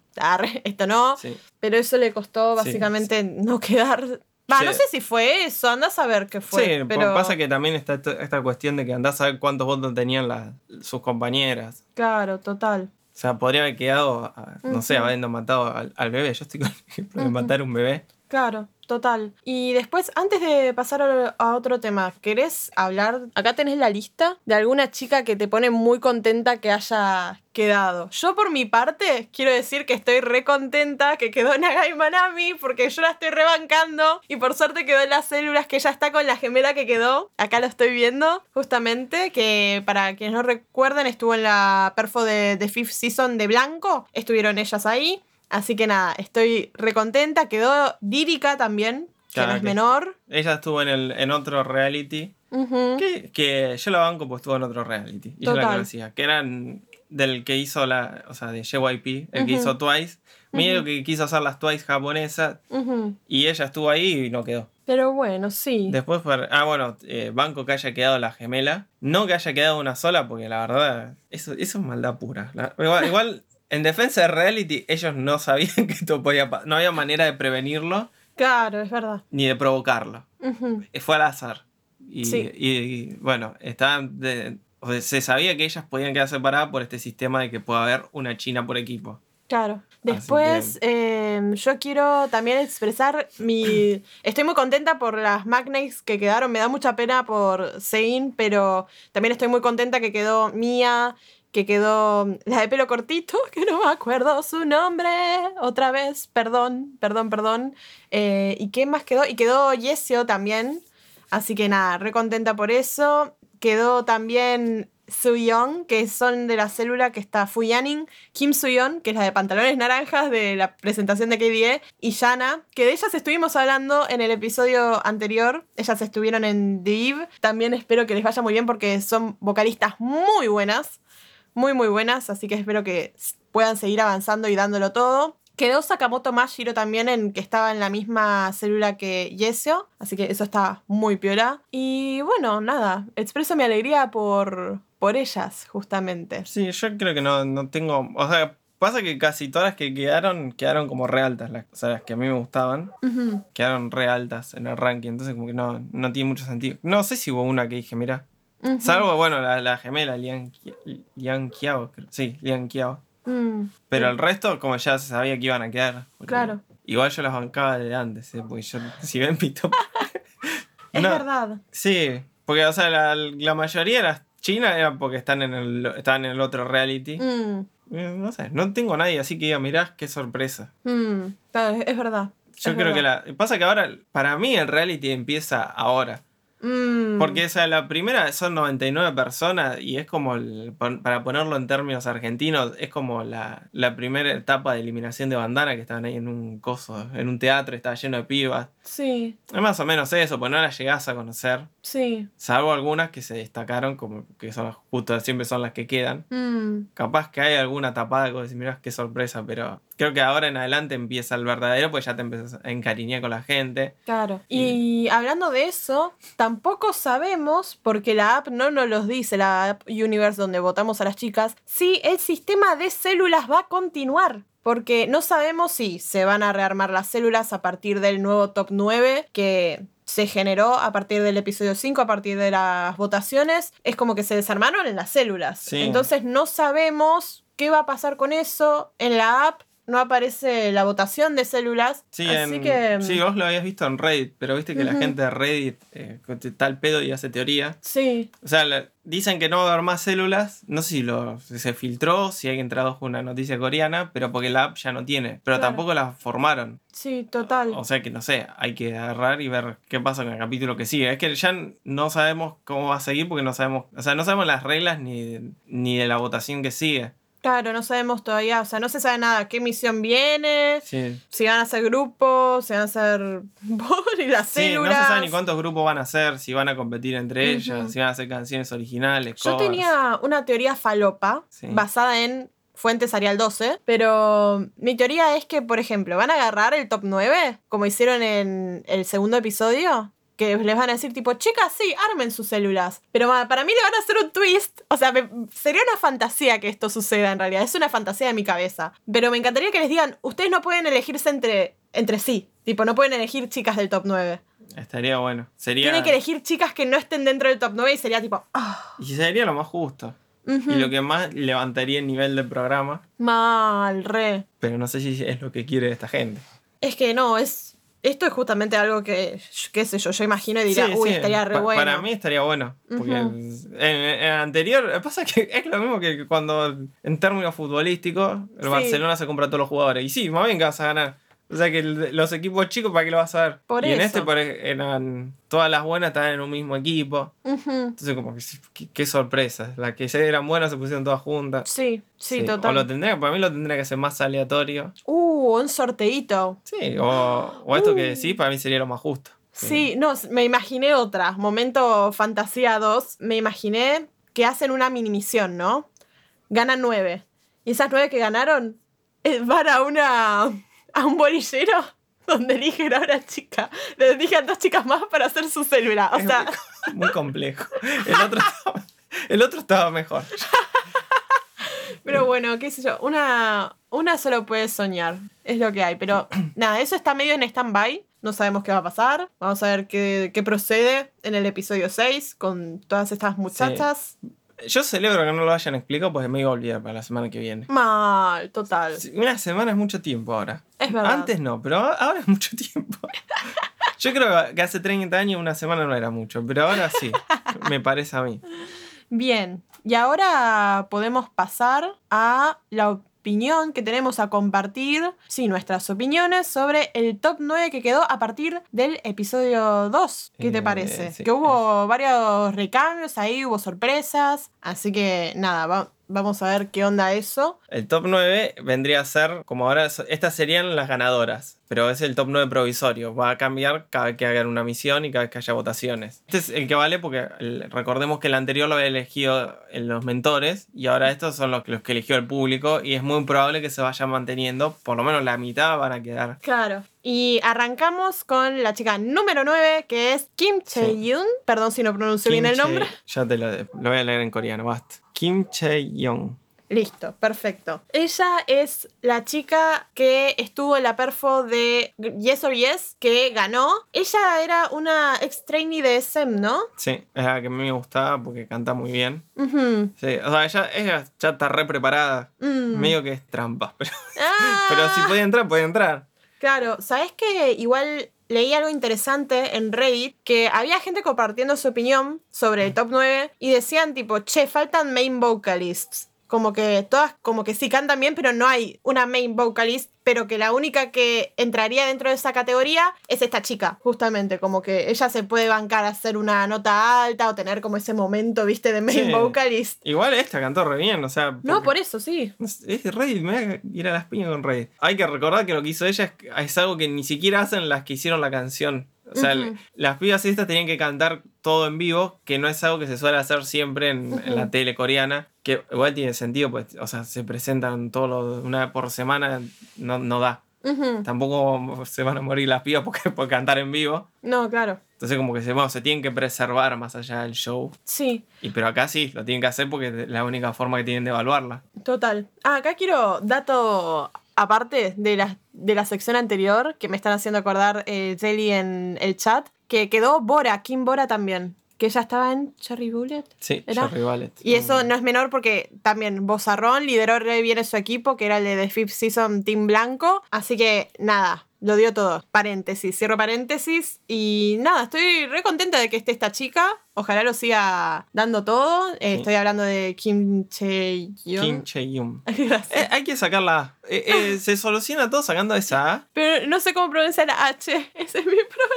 esto no, pero eso le costó básicamente no quedar Va, no sé si fue eso, andás a ver qué fue. Sí, pero pasa que también está esta cuestión de que andás a ver cuántos votos tenían las, sus compañeras. Claro, total. O sea, podría haber quedado, no sé, habiendo matado al, bebé. Yo estoy con el ejemplo de matar un bebé. Claro, total. Y después, antes de pasar a otro tema, ¿querés hablar? Acá tenés la lista de alguna chica que te pone muy contenta que haya quedado. Yo por mi parte quiero decir que estoy re contenta que quedó Nagai Manami porque yo la estoy rebancando y por suerte quedó en las células que ya está con la gemela que quedó. Acá lo estoy viendo justamente que para quienes no recuerden estuvo en la perfo de, de Fifth Season de Blanco. Estuvieron ellas ahí. Así que nada, estoy recontenta. Quedó Dírica también, que no es menor. Ella estuvo en, el, en otro reality. que, yo la banco pues estuvo en otro reality. Y yo la conocía. Que eran del que hizo la. O sea, de JYP, el que hizo Twice. Medio que quiso hacer las Twice japonesas. Y ella estuvo ahí y no quedó. Pero bueno, sí. Después, ah, bueno, eh, banco que haya quedado la gemela. No que haya quedado una sola, porque la verdad, eso, eso es maldad pura. igual en defensa de reality, ellos no sabían que esto podía pasar. No había manera de prevenirlo. Claro, es verdad. Ni de provocarlo. Fue al azar. Y, y, bueno, estaban se sabía que ellas podían quedar separadas por este sistema de que pueda haber una China por equipo. Claro. Después, em, yo quiero también expresar mi. Estoy muy contenta por las Magnates que quedaron. Me da mucha pena por Zane, pero también estoy muy contenta que quedó Mia que quedó la de pelo cortito, que no me acuerdo su nombre, otra vez, perdón, perdón, perdón. Eh, ¿Y qué más quedó? Y quedó Yesio también, así que nada, re contenta por eso. Quedó también Suyeon, que son de la célula que está Fuyaning, Kim Suyeon, que es la de pantalones naranjas de la presentación de KDE, y Yana, que de ellas estuvimos hablando en el episodio anterior. Ellas estuvieron en The También espero que les vaya muy bien porque son vocalistas muy buenas muy muy buenas, así que espero que puedan seguir avanzando y dándolo todo. Quedó Sakamoto Mashiro también en que estaba en la misma célula que Yesio, así que eso está muy piola. Y bueno, nada, expreso mi alegría por, por ellas, justamente. Sí, yo creo que no, no tengo. O sea, pasa que casi todas las que quedaron, quedaron como re altas. Las, o sea, las que a mí me gustaban, quedaron re altas en el ranking. Entonces, como que no, no tiene mucho sentido. No sé si hubo una que dije, mira, Salvo, bueno, la, gemela, Lian, Lian Kiao. Sí, Lian Kiao. Mm, Pero el resto, como ya se sabía que iban a quedar. Claro. Igual yo las bancaba de antes, ¿eh? porque yo, si ven mi es verdad. Sí, porque, o sea, la, la, mayoría de las chinas eran porque están en el, están en el otro reality. Mm. Eh, no sé, no tengo nadie así que diga, mirá, qué sorpresa. Mm, es verdad. Yo creo que la. Pasa que ahora, para mí, el reality empieza ahora. Mm. Porque esa, la primera son 99 personas y es como, para ponerlo en términos argentinos, es como la, la, primera etapa de eliminación de bandana que estaban ahí en un coso, en un teatro, estaba lleno de pibas. Sí. Es más o menos eso, pues no las llegás a conocer. Sí. Salvo algunas que se destacaron, como que son justo siempre son las que quedan. Mm. Capaz que hay alguna tapada que decís, mirá qué sorpresa, pero creo que ahora en adelante empieza el verdadero, pues ya te empiezas a encariñar con la gente. Claro. Y, hablando de eso, tampoco sabemos, porque la app no nos los dice, la app Universe donde votamos a las chicas, si el sistema de células va a continuar. Porque no sabemos si se van a rearmar las células a partir del nuevo top 9 que se generó a partir del episodio 5, a partir de las votaciones. Es como que se desarmaron en las células. Entonces no sabemos qué va a pasar con eso en la app no aparece la votación de células. Sí, así que... sí, vos lo habías visto en Reddit, pero viste que la gente de Reddit eh, está al pedo y hace teoría. Sí. O sea, dicen que no va a haber más células. No sé si, lo, se filtró, si alguien tradujo una noticia coreana, pero porque la app ya no tiene. Pero tampoco la formaron. Sí, total. O sea que no sé, hay que agarrar y ver qué pasa con el capítulo que sigue. Es que ya no sabemos cómo va a seguir porque no sabemos, o sea, no sabemos las reglas ni, ni de la votación que sigue. Claro, no sabemos todavía, o sea, no se sabe nada, qué misión viene, si van a ser grupos, si van a ser y las sí, No se sabe ni cuántos grupos van a ser, si van a competir entre ellos, si van a hacer canciones originales. Yo tenía una teoría falopa basada en fuentes Arial 12, pero mi teoría es que, por ejemplo, van a agarrar el top 9, como hicieron en el segundo episodio, que les van a decir tipo, chicas, sí, armen sus células. Pero para mí le van a hacer un twist. O sea, sería una fantasía que esto suceda en realidad. Es una fantasía de mi cabeza. Pero me encantaría que les digan, ustedes no pueden elegirse entre, entre sí. Tipo, no pueden elegir chicas del top 9. Estaría bueno. Sería... Tienen que elegir chicas que no estén dentro del top 9 y sería tipo... Ah". Y sería lo más justo. Y lo que más levantaría el nivel del programa. Mal, re. Pero no sé si es lo que quiere esta gente. Es que no, es esto es justamente algo que, qué sé yo, yo imagino y diría, uy, estaría re bueno. Para mí estaría bueno. Porque en, el anterior, pasa que es lo mismo que cuando en términos futbolísticos, el Barcelona se compra a todos los jugadores. Y sí, más bien que vas a ganar. O sea que los equipos chicos, ¿para qué lo vas a ver? Por y en este eran todas las buenas estaban en un mismo equipo. Entonces, como que qué, sorpresa. Las que ya eran buenas se pusieron todas juntas. Sí, sí, total. O lo tendría, para mí lo tendría que ser más aleatorio. Uh, un sorteito. Sí, o, o esto que uh. sí, para mí sería lo más justo. Sí, no, me imaginé otra. Momento Fantasía 2. Me imaginé que hacen una mini misión, ¿no? Ganan nueve. Y esas nueve que ganaron eh, van a una a un bolillero donde eligen a una chica. Le eligen dos chicas más para hacer su célula. O sea. Muy, complejo. El otro, estaba, el otro estaba mejor. Pero bueno, qué sé yo, una, una solo puede soñar, es lo que hay. Pero nada, eso está medio en stand-by, no sabemos qué va a pasar. Vamos a ver qué, qué procede en el episodio 6 con todas estas muchachas. Yo celebro que no lo hayan explicado porque me iba a olvidar para la semana que viene. Mal, total. Una semana es mucho tiempo ahora. Es verdad. Antes no, pero ahora es mucho tiempo. Yo creo que hace 30 años una semana no era mucho, pero ahora sí, me parece a mí. Bien, y ahora podemos pasar a la opinión que tenemos a compartir, sí, nuestras opiniones sobre el top 9 que quedó a partir del episodio 2. ¿Qué te eh, parece? Que hubo varios recambios ahí, hubo sorpresas, así que nada, vamos a ver qué onda eso. El top 9 vendría a ser, como ahora, estas serían las ganadoras pero es el top 9 provisorio. Va a cambiar cada vez que hagan una misión y cada vez que haya votaciones. Este es el que vale porque recordemos que el anterior lo había elegido en los mentores y ahora estos son los, los que eligió el público y es muy probable que se vaya manteniendo. Por lo menos la mitad van a quedar. Claro. Y arrancamos con la chica número 9, que es Kim Chae-yoon. Perdón si no pronuncio bien el nombre. Ya te lo, lo, voy a leer en coreano, basta. Kim Chae-yoon. Listo, perfecto. Ella es la chica que estuvo en la perfo de Yes or Yes, que ganó. Ella era una ex trainee de SM, ¿no? Sí, es la que a mí me gustaba porque canta muy bien. Sí, o sea, ella, ella, ya está re preparada. Mm. Medio que es trampa, pero, ah. pero si podía entrar, puede entrar. Claro, ¿sabes que igual leí algo interesante en Reddit que había gente compartiendo su opinión sobre el top 9 y decían tipo, che, faltan main vocalists como que todas como que sí cantan bien, pero no hay una main vocalist, pero que la única que entraría dentro de esa categoría es esta chica, justamente, como que ella se puede bancar a hacer una nota alta o tener como ese momento, viste, de main vocalist. Igual esta cantó re bien, o sea... No, por eso, sí. Es de Reddit, me voy a ir a las piñas con Reddit. Hay que recordar que lo que hizo ella es algo que ni siquiera hacen las que hicieron la canción. O sea, las pibas estas tenían que cantar todo en vivo, que no es algo que se suele hacer siempre en, la tele coreana, que igual tiene sentido, pues, o sea, se presentan todo una vez por semana, no, no da. Tampoco se van a morir las pibas porque, por cantar en vivo. No, claro. Entonces como que se, se tienen que preservar más allá del show. Sí. Y pero acá sí, lo tienen que hacer porque es la única forma que tienen de evaluarla. Total. Ah, acá quiero dato aparte de la, de la sección anterior, que me están haciendo acordar eh, Jelly en el chat, que quedó Bora, Kim Bora también. Que ella estaba en Cherry Bullet. Sí, Cherry Bullet. Y eso no es menor porque también Bozarrón lideró re bien su equipo, que era el de The Fifth Season Team Blanco. Así que nada, lo dio todo. Paréntesis, cierro paréntesis. Y nada, estoy re contenta de que esté esta chica. Ojalá lo siga dando todo. Eh, estoy hablando de Kim Che-yoon. Kim Che-yoon. Eh, hay que sacarla. Eh, se soluciona todo sacando esa A. Pero no sé cómo pronunciar la H. Ese es mi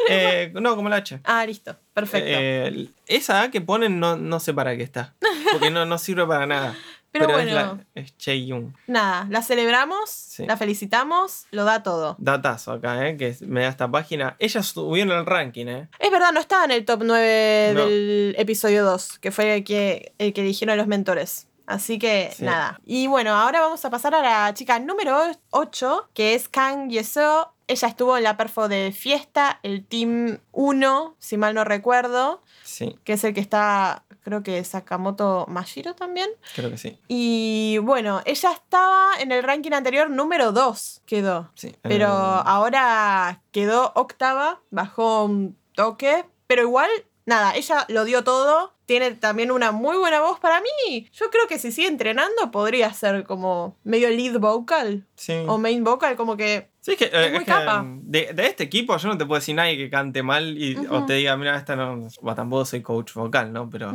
problema. no, como la H. Ah, listo. Perfecto. esa A que ponen no, no sé para qué está. Porque no, no sirve para nada. Pero, bueno. Es, Che-yoon. Nada, la celebramos, la felicitamos, lo da todo. Datazo acá, ¿eh? Que me da esta página. Ella subió en el ranking, ¿eh? Es verdad, no estaba en el top 9 del episodio 2, que fue el que, el que dijeron los mentores. Así que nada. Y bueno, ahora vamos a pasar a la chica número 8, que es Kang Yeso. Ella estuvo en la perfo de fiesta, el Team 1, si mal no recuerdo. Sí. Que es el que está creo que Sakamoto Mashiro también. Creo que sí. Y bueno, ella estaba en el ranking anterior número 2, quedó. Sí. Pero ahora quedó octava, bajó un toque, pero igual, nada, ella lo dio todo. Tiene también una muy buena voz para mí. Yo creo que si sigue entrenando podría ser como medio lead vocal. Sí. O main vocal, como que Sí, es que, es muy capa. De, de, este equipo yo no te puedo decir nadie que cante mal y, o te diga, mira, esta no. Bueno, tampoco soy coach vocal, ¿no? Pero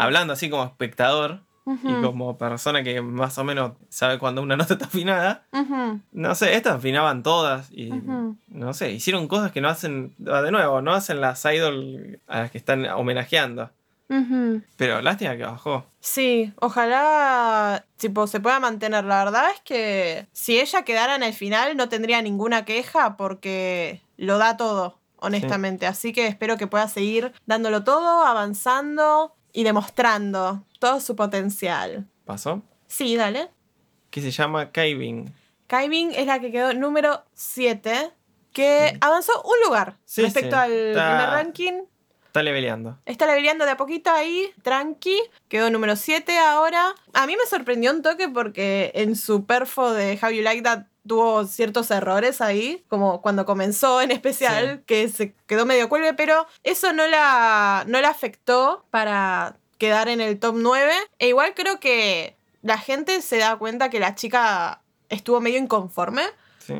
hablando así como espectador y como persona que más o menos sabe cuando una nota está afinada, no sé, estas afinaban todas y no sé, hicieron cosas que no hacen, de nuevo, no hacen las idol a las que están homenajeando. Pero lástima que bajó. Sí, ojalá tipo, se pueda mantener. La verdad es que si ella quedara en el final no tendría ninguna queja porque lo da todo, honestamente. Así que espero que pueda seguir dándolo todo, avanzando y demostrando todo su potencial. ¿Pasó? Sí, dale. Que se llama Kaivin. Kaivin es la que quedó número 7, que avanzó un lugar respecto al primer ranking. Está leveleando. Está leveleando de a poquito ahí, tranqui. Quedó número 7 ahora. A mí me sorprendió un toque porque en su perfo de How You Like That tuvo ciertos errores ahí, como cuando comenzó en especial, que se quedó medio cuelgue, pero eso no la, no la afectó para quedar en el top 9. E igual creo que la gente se da cuenta que la chica estuvo medio inconforme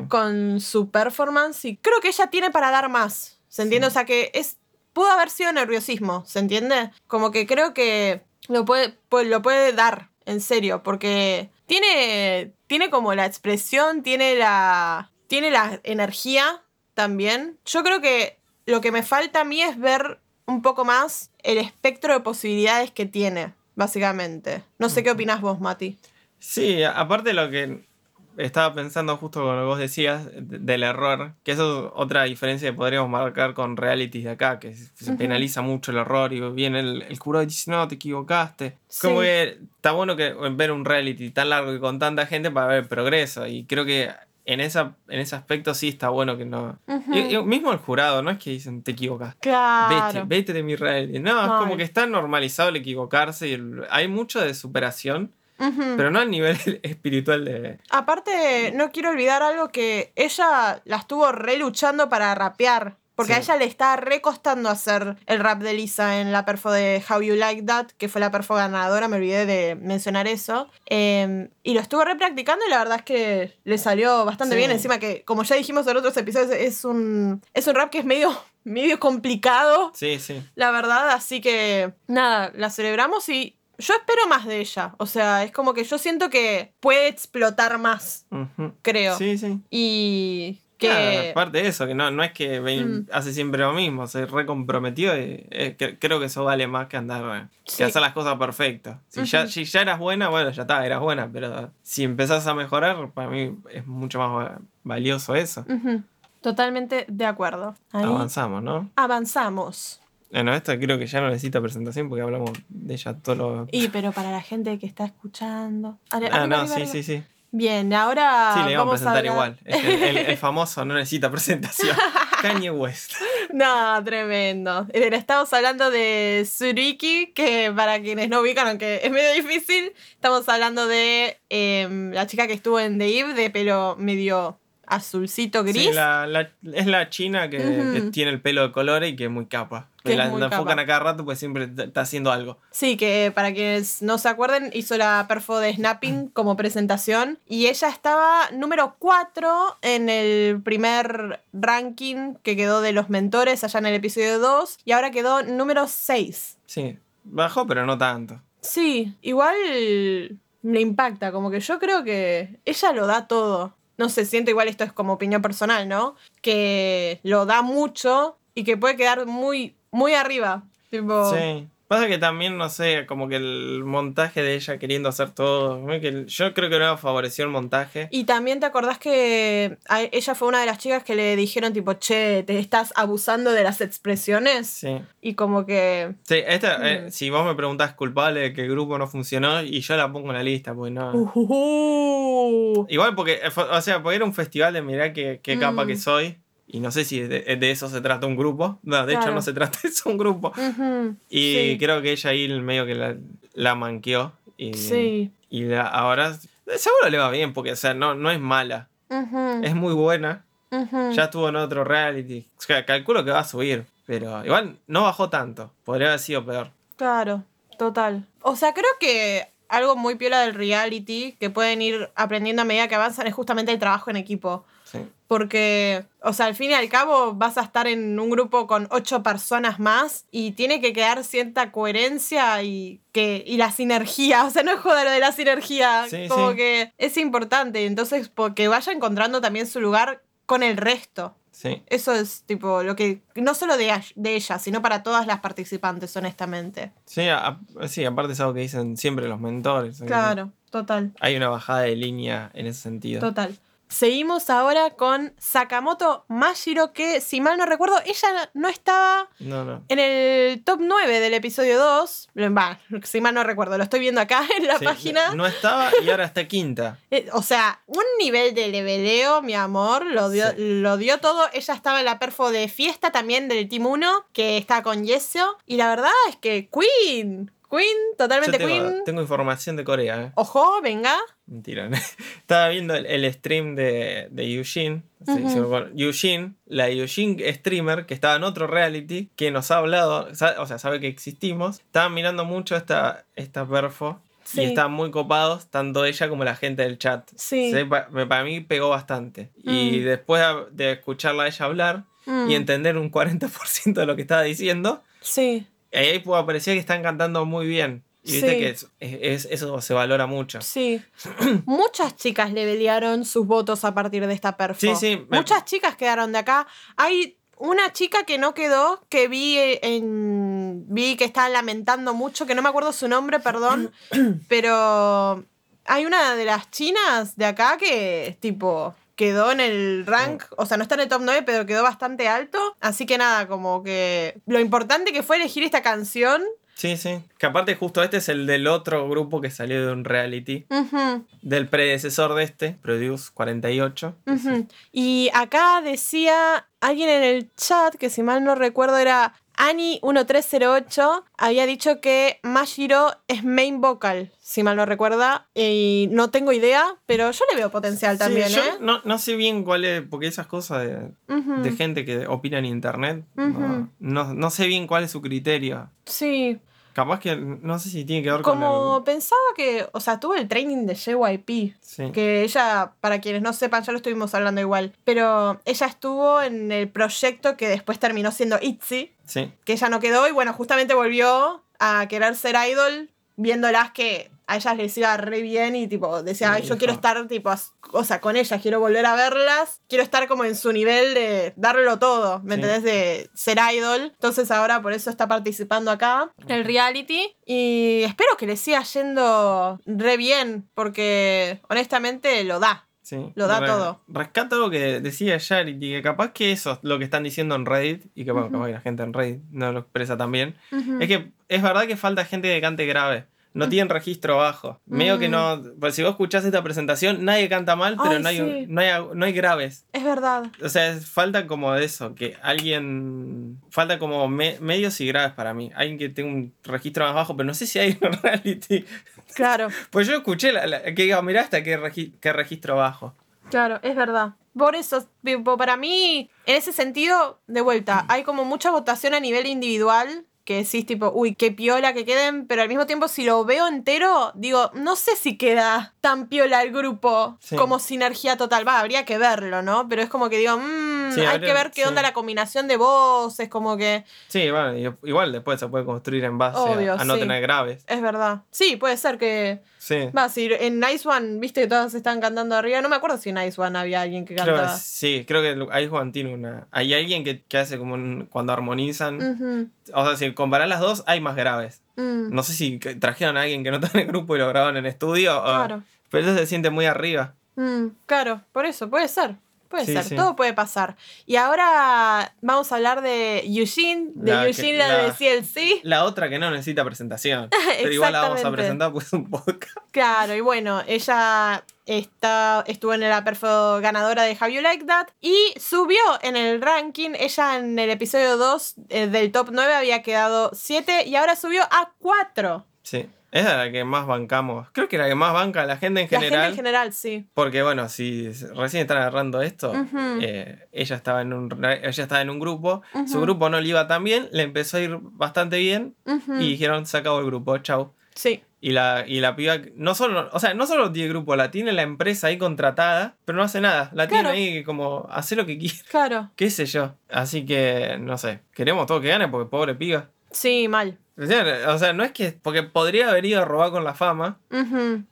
con su performance y creo que ella tiene para dar más. ¿Se entiende? O sea que es pudo haber sido nerviosismo, ¿se entiende? Como que creo que lo puede, lo puede dar, en serio, porque tiene, tiene como la expresión, tiene la, tiene la energía también. Yo creo que lo que me falta a mí es ver un poco más el espectro de posibilidades que tiene, básicamente. No sé qué opinas vos, Mati. Sí, aparte de lo que estaba pensando justo con lo que vos decías del error, que eso es otra diferencia que podríamos marcar con realities de acá, que se penaliza mucho el error y viene el, el jurado y dice, no, te equivocaste. Como que está bueno que ver un reality tan largo y con tanta gente para ver progreso y creo que en, esa, en ese aspecto sí está bueno que no. mismo el jurado, no es que dicen te equivocas. Claro. Vete, vete de mi reality. No, es como que está normalizado el equivocarse y hay mucho de superación pero no al nivel espiritual de... Aparte, no quiero olvidar algo que ella la estuvo re luchando para rapear. Porque a ella le está recostando hacer el rap de Lisa en la perfo de How You Like That, que fue la perfo ganadora, me olvidé de mencionar eso. Em, y lo estuvo re practicando y la verdad es que le salió bastante bien. Encima que, como ya dijimos en otros episodios, es un, es un rap que es medio, medio complicado. Sí, sí. La verdad, así que nada, la celebramos y yo espero más de ella. O sea, es como que yo siento que puede explotar más. Creo. Sí, sí. Y. Que... aparte de eso, que no, no es que mm. hace siempre lo mismo, se recomprometió y eh, creo que eso vale más que andar, que hacer las cosas perfectas. Si, ya, si ya eras buena, bueno, ya está, eras buena, pero si empezás a mejorar, para mí es mucho más valioso eso. Totalmente de acuerdo. Avanzamos, ¿no? Avanzamos. Bueno, esta creo que ya no necesita presentación porque hablamos de ella todo lo... Y pero para la gente que está escuchando... Ah, no, sí, sí, sí. Bien, ahora. Sí, le vamos, a presentar igual. El, famoso no necesita presentación. Kanye West. No, tremendo. Estamos hablando de Suriki, que para quienes no ubican, aunque es medio difícil, estamos hablando de em, la chica que estuvo en The Eve, de pelo medio azulcito gris. Sí, la, es la china que, tiene el pelo de colores y que es muy capa. Que la, enfocan a cada rato, pues siempre está haciendo algo. Sí, que para quienes no se acuerden, hizo la perfo de Snapping como presentación. Y ella estaba número 4 en el primer ranking que quedó de los mentores allá en el episodio 2. Y ahora quedó número 6. Sí, bajó, pero no tanto. Sí, igual le impacta, como que yo creo que ella lo da todo. No sé, siento igual esto es como opinión personal, ¿no? Que lo da mucho y que puede quedar muy, muy arriba. Tipo, sí. Pasa que también, no sé, como que el montaje de ella queriendo hacer todo. Yo creo que no favoreció el montaje. Y también te acordás que ella fue una de las chicas que le dijeron, tipo, che, te estás abusando de las expresiones. Sí. Y como que. Sí, esta, eh, mm. si vos me preguntás culpable de que el grupo no funcionó, y yo la pongo en la lista, pues no. Uh Igual porque, eh, o sea, porque era un festival de mirá qué, qué capa que mm. soy. Y no sé si de, eso se trata un grupo. No, de hecho no se trata de eso un grupo. Y creo que ella ahí medio que la, la manqueó. Y, sí. Y ahora seguro le va bien porque, o sea, no, no es mala. Es muy buena. Ya estuvo en otro reality. O sea, calculo que va a subir. Pero igual no bajó tanto. Podría haber sido peor. Claro, total. O sea, creo que algo muy piola del reality que pueden ir aprendiendo a medida que avanzan es justamente el trabajo en equipo. Porque, o sea, al fin y al cabo vas a estar en un grupo con ocho personas más y tiene que quedar cierta coherencia y, que, y la sinergia. O sea, no es joder de la sinergia. como que es importante. Entonces, porque vaya encontrando también su lugar con el resto. Sí. Eso es tipo lo que, no solo de, de ella, sino para todas las participantes, honestamente. Sí, sí, aparte es algo que dicen siempre los mentores. Claro, total. Hay una bajada de línea en ese sentido. Total. Seguimos ahora con Sakamoto Mashiro, que si mal no recuerdo, ella no estaba en el top 9 del episodio 2. Va, si mal no recuerdo, lo estoy viendo acá en la página. No estaba y ahora está quinta. Eh, o sea, un nivel de leveleo, mi amor, lo dio, lo dio todo. Ella estaba en la perfo de fiesta también del Team 1, que está con Yeso. Y la verdad es que Queen, Queen, totalmente Queen. Tengo información de Corea. ¿eh? Ojo, venga. Mentira. Estaba viendo el, stream de, de Eugene. Eugene, la Eugene streamer que estaba en otro reality, que nos ha hablado, o sea, sabe que existimos. Estaban mirando mucho esta, esta perfo. Y estaban muy copados, tanto ella como la gente del chat. Sí. para, mí pegó bastante. Y mm. después de escucharla a ella hablar y mm. entender un 40% de lo que estaba diciendo, sí ahí parecía que están cantando muy bien. Y viste que es, eso se valora mucho. Sí. Muchas chicas le pelearon sus votos a partir de esta perfo. Sí, sí. Muchas chicas quedaron de acá. Hay una chica que no quedó, que vi en. vi que estaba lamentando mucho, que no me acuerdo su nombre, perdón. pero hay una de las chinas de acá que tipo quedó en el rank, o sea, no está en el top 9, pero quedó bastante alto. Así que nada, como que lo importante que fue elegir esta canción. Sí, sí. Que aparte justo este es el del otro grupo que salió de un reality. Del predecesor de este, Produce 48. Y acá decía alguien en el chat, que si mal no recuerdo era Ani1308 había dicho que Mashiro es main vocal, si mal no recuerda, y no tengo idea, pero yo le veo potencial también, yo ¿eh? No, sé bien cuál es, porque esas cosas de, gente que opina en internet, no, no, sé bien cuál es su criterio. Sí, Capaz que no sé si tiene que ver con. Como pensaba que. O sea, tuvo el training de JYP. Sí. Que ella, para quienes no sepan, ya lo estuvimos hablando igual. Pero ella estuvo en el proyecto que después terminó siendo ITZY. Sí. Que ella no quedó y bueno, justamente volvió a querer ser idol viéndolas que a ellas les iba re bien y tipo decía, Ay, yo quiero estar tipo, o sea, con ellas, quiero volver a verlas, quiero estar como en su nivel de darlo todo, ¿me entendés? De ser idol. Entonces ahora por eso está participando acá, en el reality. Y espero que le siga yendo re bien, porque honestamente lo da. Sí, lo da todo. Rescata lo que decía Charity, que capaz que eso es lo que están diciendo en Reddit, y que bueno, capaz que la gente en Reddit no lo expresa también, es que es verdad que falta gente que cante grave no tienen registro bajo. Medio que no. Mm. Pues si vos escuchás esta presentación, nadie canta mal, pero no, hay, no, hay, no, hay, graves. Es verdad. O sea, falta como eso, que alguien. Falta como medios y graves para mí. Alguien que tenga un registro más bajo, pero no sé si hay en reality. Claro. pues yo escuché que diga, mirá hasta qué, qué registro bajo. Claro, es verdad. Por eso, para mí, en ese sentido, de vuelta, hay como mucha votación a nivel individual que decís tipo, uy, qué piola que queden, pero al mismo tiempo si lo veo entero, digo, no sé si queda tan piola el grupo como sinergia total. Va, habría que verlo, ¿no? Pero es como que digo, mmm, hay que ver qué onda la combinación de voces, como que... Sí, bueno, igual después se puede construir en base a, no tener graves. Es verdad. Sí, puede ser que... Sí. Va, si en Nice One, viste que todos están cantando arriba, no me acuerdo si en Nice One había alguien que cantaba. sí, creo que Nice One tiene una... Hay alguien que, que hace como cuando armonizan. O sea, si comparar las dos, hay más graves. Mm. No sé si trajeron a alguien que no está en el grupo y lo grabaron en estudio. Claro. pero eso se siente muy arriba. Mm, claro, por eso, puede ser. Puede ser, todo puede pasar. Y ahora vamos a hablar de Eugene, de Eugene, la, de CLC. La otra que no necesita presentación. pero igual la vamos a presentar pues un poco. Claro, y bueno, ella está, estuvo en la perfo ganadora de How You Like That y subió en el ranking. Ella en el episodio 2 eh, del top 9 había quedado 7 y ahora subió a 4. Sí. Es la que más bancamos. Creo que la que más banca la gente en general. La gente en general, sí. Porque bueno, si recién están agarrando esto, eh, ella, estaba en un, ella estaba en un grupo, su grupo no le iba tan bien, le empezó a ir bastante bien y dijeron, se acabó el grupo, chau. Sí. Y la, y la piba, no solo, o sea, no solo tiene grupo, la tiene la empresa ahí contratada, pero no hace nada. La tiene ahí como, hace lo que quiere. Claro. Qué sé yo. Así que, no sé, queremos todo que gane porque pobre piba. Sí, mal. O sea, no es que. Porque podría haber ido a robar con la fama.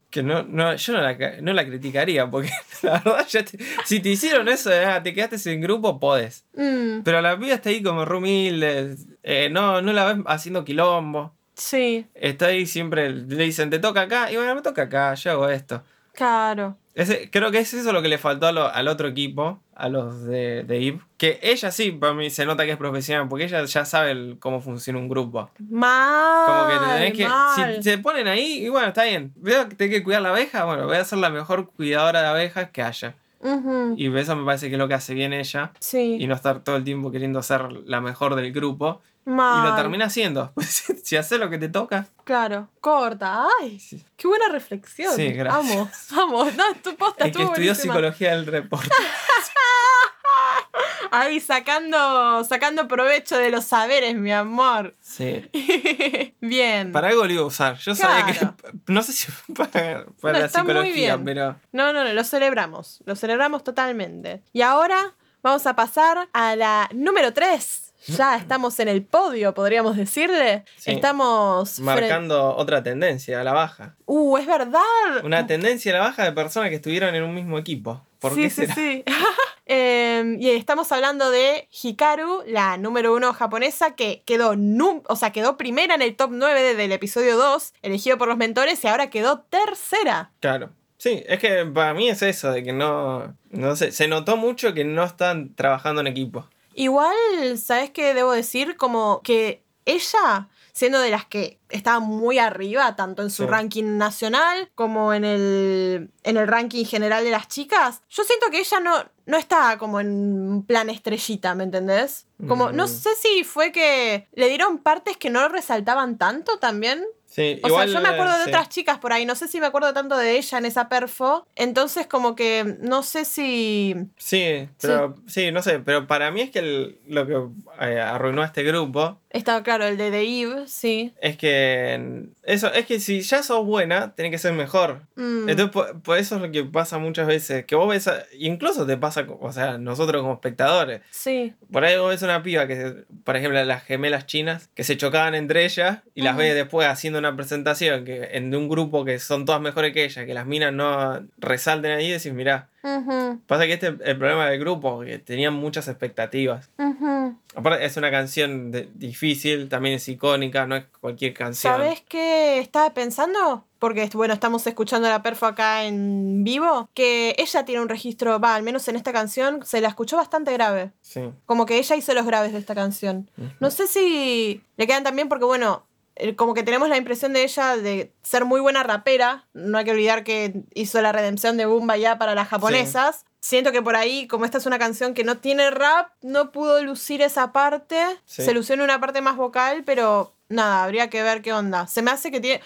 Que no, no, yo no la, no la criticaría, porque la verdad, ya si te hicieron eso, ah, te quedaste sin grupo, podés. Mm. Pero la piba está ahí como rumilde, eh, no, no la ves haciendo quilombo. Sí. Está ahí siempre, le dicen, te toca acá, y bueno, me toca acá, yo hago esto. Claro. Ese, creo que es eso lo que le faltó al otro equipo, a los de, de Que ella sí, para mí se nota que es profesional, porque ella ya sabe cómo funciona un grupo. Mal. Como que tenés que. Si se ponen ahí, y bueno, está bien. Veo que tengo que cuidar la abeja, bueno, voy a ser la mejor cuidadora de abejas que haya. Y eso me parece que es lo que hace bien ella. Sí. Y no estar todo el tiempo queriendo ser la mejor del grupo. Y lo termina haciendo. Pues, si haces lo que te toca. Claro. Corta. Ay, qué buena reflexión. Sí, gracias. Vamos, vamos. No, tu posta El que estudió psicología del reporte. Ahí sacando, sacando provecho de los saberes, mi amor. Sí. bien. Para algo lo iba a usar. Yo sabía que. No sé si para, para la psicología, pero. No, no, no, lo celebramos. Lo celebramos totalmente. Y ahora vamos a pasar a la número 3 ya estamos en el podio, podríamos decirle. Estamos. Marcando otra tendencia a la baja. Uh, es verdad. Una tendencia a la baja de personas que estuvieron en un mismo equipo. ¿Por sí, qué sí, sí. Em, y estamos hablando de Hikaru, la número uno japonesa, que quedó, o sea, quedó primera en el top 9 del episodio 2, elegido por los mentores, y ahora quedó tercera. Claro. Sí, es que para mí es eso, de que no, no sé, se notó mucho que no están trabajando en equipo. Igual, ¿sabes qué debo decir? Como que ella, siendo de las que estaba muy arriba, tanto en su ranking nacional como en el, en el ranking general de las chicas, yo siento que ella no, no está como en plan estrellita, ¿me entendés? Como, no mm. sé si fue que le dieron partes que no resaltaban tanto también o sea, yo me acuerdo de otras chicas por ahí, no sé si me acuerdo tanto de ella en esa perfo, entonces como que no sé si... Sí, pero sí, no sé, pero para mí es que lo que eh, arruinó a este grupo estaba claro, el de The Eve, sí. Es que. Eso, es que si ya sos buena, tiene que ser mejor. Mm. Entonces, por, eso es lo que pasa muchas veces. Que vos ves. incluso te pasa, o sea, nosotros como espectadores. Sí. Por ahí vos ves una piba que, por ejemplo, las gemelas chinas, que se chocaban entre ellas y las ves después haciendo una presentación que, en un grupo que son todas mejores que ella, que las minas no resalten ahí y decís, mirá. Pasa que este es el problema del grupo, que tenían muchas expectativas. Aparte, es una canción difícil, también es icónica, no es cualquier canción. ¿Sabes qué estaba pensando? Porque, bueno, estamos escuchando la perfo acá en vivo, que ella tiene un registro, va, al menos en esta canción, se la escuchó bastante grave. Sí. Como que ella hizo los graves de esta canción. No sé si le quedan también porque, bueno, como que tenemos la impresión de ella de ser muy buena rapera. No hay que olvidar que hizo la redención de Bumba ya para las japonesas. Siento que por ahí, como esta es una canción que no tiene rap, no pudo lucir esa parte. Se lució en una parte más vocal, pero nada, habría que ver qué onda. Se me hace que tiene.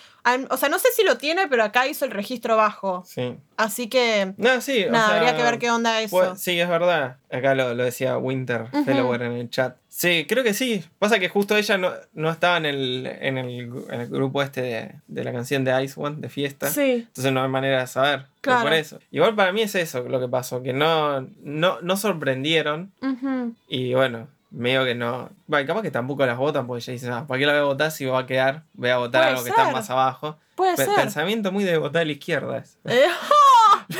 O sea, no sé si lo tiene, pero acá hizo el registro bajo. Sí. Así que. No, sí. Nada, habría que ver qué onda eso. sí, es verdad. Acá lo, decía Winter, Fellower en el chat. Sí, creo que sí. Pasa que justo ella no, no estaba en el, en el, grupo este de, de, la canción de Ice One, de fiesta. Sí. Entonces no hay manera de saber. Claro. Por eso. Igual para mí es eso lo que pasó, que no, no, no sorprendieron. Y bueno, medio que no. Bueno, capaz que tampoco las votan porque ya dicen, ah, ¿para qué la voy a votar si va a quedar? Voy a votar a los que están más abajo. Puede ser. Pensamiento muy de votar a la izquierda.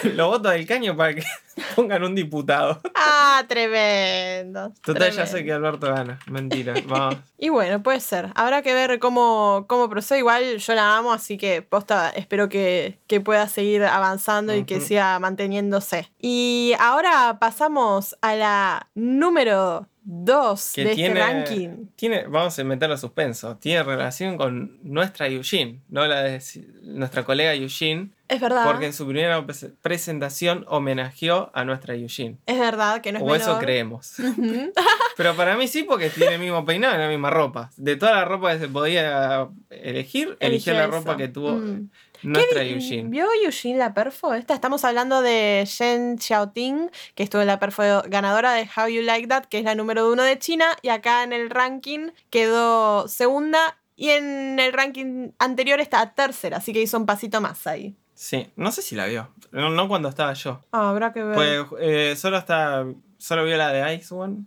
Eh, Lo voto del caño para que pongan un diputado. Ah, tremendo. Total, ya sé que Alberto gana. Mentira. Vamos. y bueno, puede ser. Habrá que ver cómo, cómo procede. Igual yo la amo, así que posta, espero que, pueda seguir avanzando y que siga manteniéndose. Y ahora pasamos a la número dos de este ranking. Tiene, vamos a inventar los suspenso. Tiene relación con nuestra Eugene, no la de nuestra colega Eugene. Es verdad. Porque en su primera presentación homenajeó a nuestra Eugene. Es verdad que no es O eso creemos. Pero para mí sí, porque tiene el mismo peinado y la misma ropa. De toda la ropa que se podía elegir, eligió la ropa que tuvo. Mm. Nuestra. ¿Vio Eugene la perfo? Esta estamos hablando de Shen Xiaoting, que estuvo en la perfo ganadora de How You Like That, que es la número uno de China, y acá en el ranking quedó segunda, y en el ranking anterior está tercera, así que hizo un pasito más ahí. Sí, no sé si la vio, no, cuando estaba yo. Ah, habrá que ver. Pues eh, solo está, solo vio la de Ice One,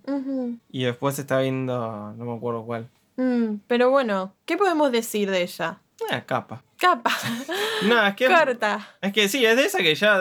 y después está viendo, no me acuerdo cuál. Mm, pero bueno, ¿qué podemos decir de ella? Eh, capa. Capa. No, es que. Corta. Es que sí, es de esa que ya.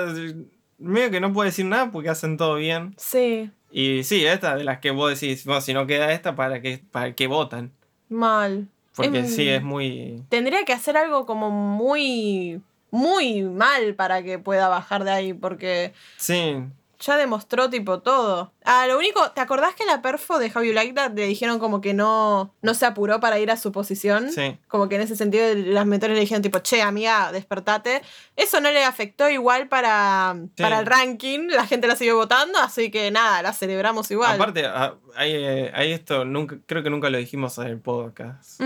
Medio que no puedo decir nada porque hacen todo bien. Sí. Y sí, esta de las que vos decís, bueno, si no queda esta, ¿para qué, para qué votan? Mal. Porque sí, es muy. Tendría que hacer algo como muy. Muy mal para que pueda bajar de ahí, porque. Sí ya demostró tipo todo. Ah, lo único, ¿te acordás que en la perfo de How You Like That le dijeron como que no, no se apuró para ir a su posición? Sí. Como que en ese sentido las mentores le dijeron tipo, che, amiga, despertate. Eso no le afectó igual para, para el ranking, la gente la siguió votando, así que nada, la celebramos igual. Aparte, ah, hay, esto, nunca, creo que nunca lo dijimos en el podcast.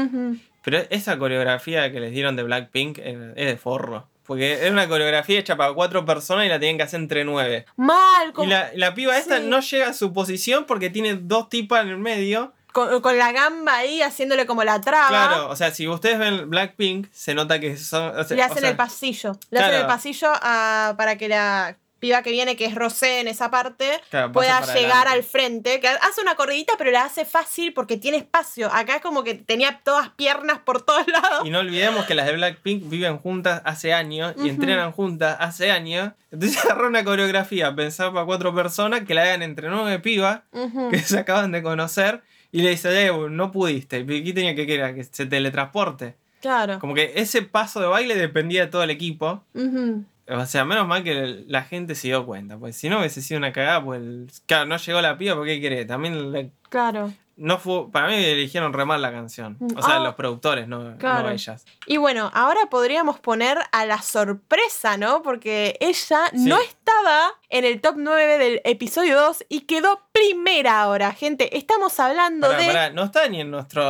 Pero esa coreografía que les dieron de Blackpink es de forro. Porque es una coreografía hecha para cuatro personas y la tienen que hacer entre nueve. Mal. Y la, la piba esta no llega a su posición porque tiene dos tipas en el medio. Con, la gamba ahí haciéndole como la traba. Claro, o sea, si ustedes ven Blackpink, se nota que son. le hacen el pasillo. Le hacen el pasillo ah, para que la piba que viene, que es Rosé en esa parte, pueda llegar al frente. Que hace una corridita, pero la hace fácil porque tiene espacio. Acá es como que tenía todas piernas por todos lados. Y no olvidemos que las de Blackpink viven juntas hace años y entrenan juntas hace años. Entonces agarró una coreografía pensaba para cuatro personas que la hagan entre nueve pibas que se acaban de conocer y le dice, no pudiste. ¿Y tenía que querer? Que se teletransporte. Claro. Como que ese paso de baile dependía de todo el equipo. O sea, menos mal que la gente se dio cuenta. Pues si no hubiese sido una cagada, pues. Claro, no llegó la piba, ¿por qué querés? También. Claro. No fue, para mí eligieron re mal la canción. O sea, ah, los productores, no, ellas. Y bueno, ahora podríamos poner a la sorpresa, ¿no? Porque ella no estaba en el top 9 del episodio 2 y quedó primera ahora, gente. Estamos hablando de. no está ni en nuestro.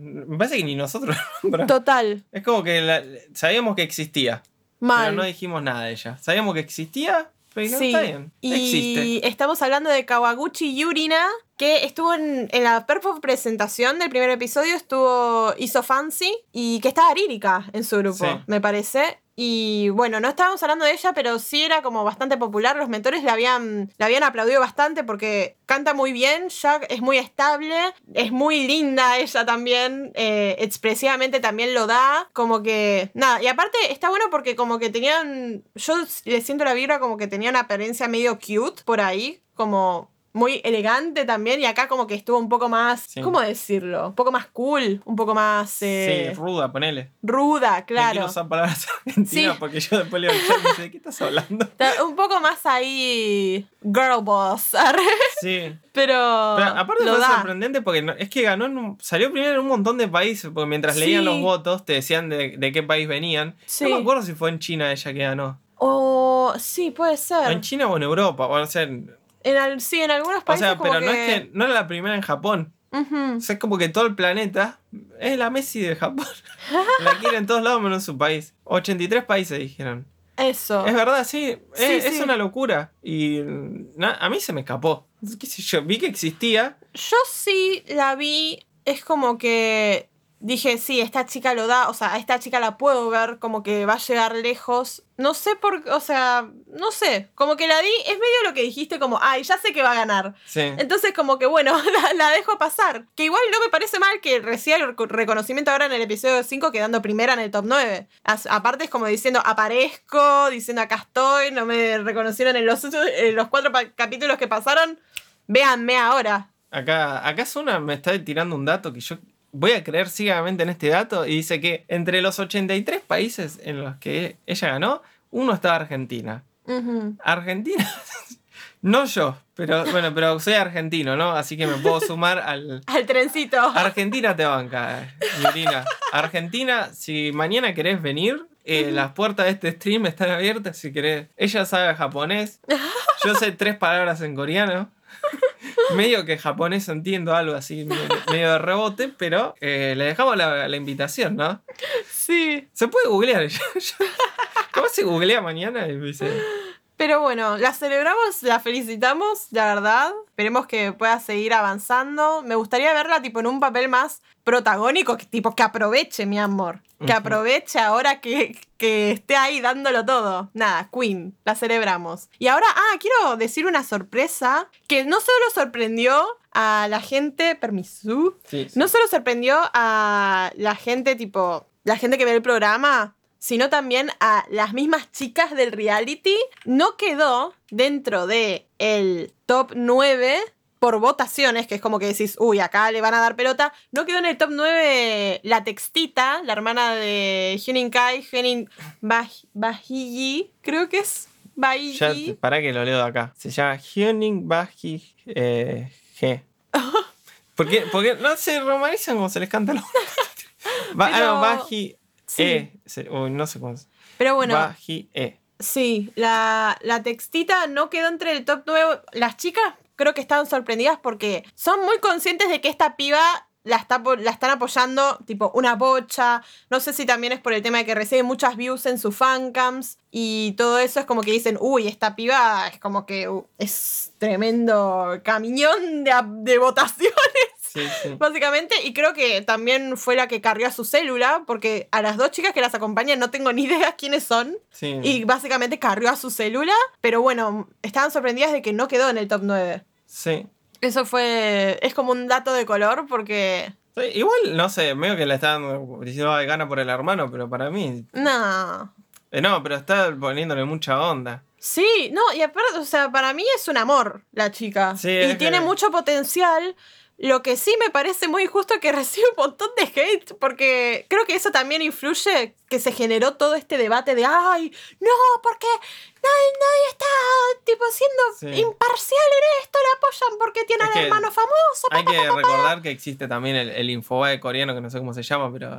Me parece que ni nosotros. Total. Es como que sabíamos que existía. Pero no dijimos nada de ella. Sabíamos que existía, pero sí. está bien. Y estamos hablando de Kawaguchi Yurina, que estuvo en, la perfect presentación del primer episodio, estuvo hizo Fancy y que estaba lírica en su grupo, me parece. Y bueno, no estábamos hablando de ella, pero sí era como bastante popular. Los mentores la habían, la habían aplaudido bastante porque canta muy bien, Jack es muy estable, es muy linda ella también, eh, expresivamente también lo da. Como que, nada, y aparte está bueno porque como que tenían, yo le siento la vibra como que tenía una apariencia medio cute por ahí, como muy elegante también y acá como que estuvo un poco más, ¿cómo decirlo? Un poco más cool, un poco más... Eh, sí, ruda, ponele. Ruda, claro. No usar palabras argentinas porque yo después le digo, ¿de qué estás hablando? Un poco más ahí girl boss. sí. Pero, aparte fue sorprendente porque es que ganó, salió primero en un montón de países, porque mientras leían los votos te decían de, de qué país venían. No me acuerdo si fue en China ella que ganó. O sí, puede ser. en China o en Europa, o sea, en sí, en algunos países. O sea, pero no es que no era la primera en Japón. O sea, es como que todo el planeta es la Messi de Japón. la quieren en todos lados menos en su país. 83 países dijeron. Eso. Es verdad, sí. es, una locura. Y a mí se me escapó. ¿Qué sé yo? Vi que existía. Yo sí la vi. Es como que dije, sí, esta chica lo da, o sea, a esta chica la puedo ver, como que va a llegar lejos. No sé por qué, o sea, no sé, como que la di, es medio lo que dijiste, como, ay, ya sé que va a ganar. Sí. Entonces, como que bueno, la, dejo pasar. Que igual no me parece mal que reciba el reconocimiento ahora en el episodio 5 quedando primera en el top 9. aparte es como diciendo, aparezco, diciendo, acá estoy, no me reconocieron en los, en los cuatro capítulos que pasaron. Véanme ahora. Acá, acá una me está tirando un dato que yo voy a creer ciegamente en este dato y dice que entre los 83 países en los que ella ganó, uno estaba Argentina. Argentina, no yo, pero bueno, pero soy argentino, ¿no? Así que me puedo sumar al... al trencito. Argentina te banca, Yurina. Argentina, si mañana querés venir, eh, las puertas de este stream están abiertas si querés. Ella sabe japonés. Yo sé tres palabras en coreano. medio que japonés entiendo algo así, medio, de rebote, pero eh, le dejamos la, invitación, ¿no? Sí. Se puede googlear. ¿Cómo se googlea mañana? Pero bueno, la celebramos, la felicitamos, la verdad. Esperemos que pueda seguir avanzando. Me gustaría verla tipo en un papel más protagónico, que, tipo que aproveche, mi amor. Que aproveche ahora que, que esté ahí dándolo todo. Nada, Queen, la celebramos. Y ahora, ah, quiero decir una sorpresa que no solo sorprendió a la gente, permiso, no solo sorprendió a la gente tipo, la gente que ve el programa, sino también a las mismas chicas del reality. No quedó dentro de el top 9 por votaciones, que es como que decís, uy, acá le van a dar pelota. No quedó en el top 9 la textita, la hermana de Hyunin Kai, Hyunin Bahiji, creo que es Bahiji. para que lo leo de acá. Se llama Hyunin Bahiji eh, G. porque, porque no se romanizan como se les canta los. ba ah, Baji E. uy, no sé cómo Pero bueno. Baji E. Sí, la, la textita no quedó entre el top 9. Las chicas creo que estaban sorprendidas porque son muy conscientes de que esta piba la, está, la están apoyando, tipo, una bocha. No sé si también es por el tema de que recibe muchas views en sus fancams y todo eso es como que dicen, uy, esta piba es como que uh, es tremendo camión de, de votaciones. Básicamente, y creo que también fue la que carrió a su célula, porque a las dos chicas que las acompañan no tengo ni idea quiénes son. Y básicamente carrió a su célula, pero bueno, estaban sorprendidas de que no quedó en el top 9. Sí. Eso fue. Es como un dato de color porque. igual, no sé, medio que le están diciendo gana por el hermano, pero para mí. No. Eh, no, pero está poniéndole mucha onda. Sí, no, y aparte, o sea, para mí es un amor la chica. Sí, y tiene mucho potencial. Lo que sí me parece muy injusto es que recibe un montón de hate, porque creo que eso también influye que se generó todo este debate de, ay, no, porque nadie, nadie está tipo siendo imparcial en esto, le apoyan porque tiene al hermano famoso. Hay que recordar que existe también el, el Infobae coreano, que no sé cómo se llama, pero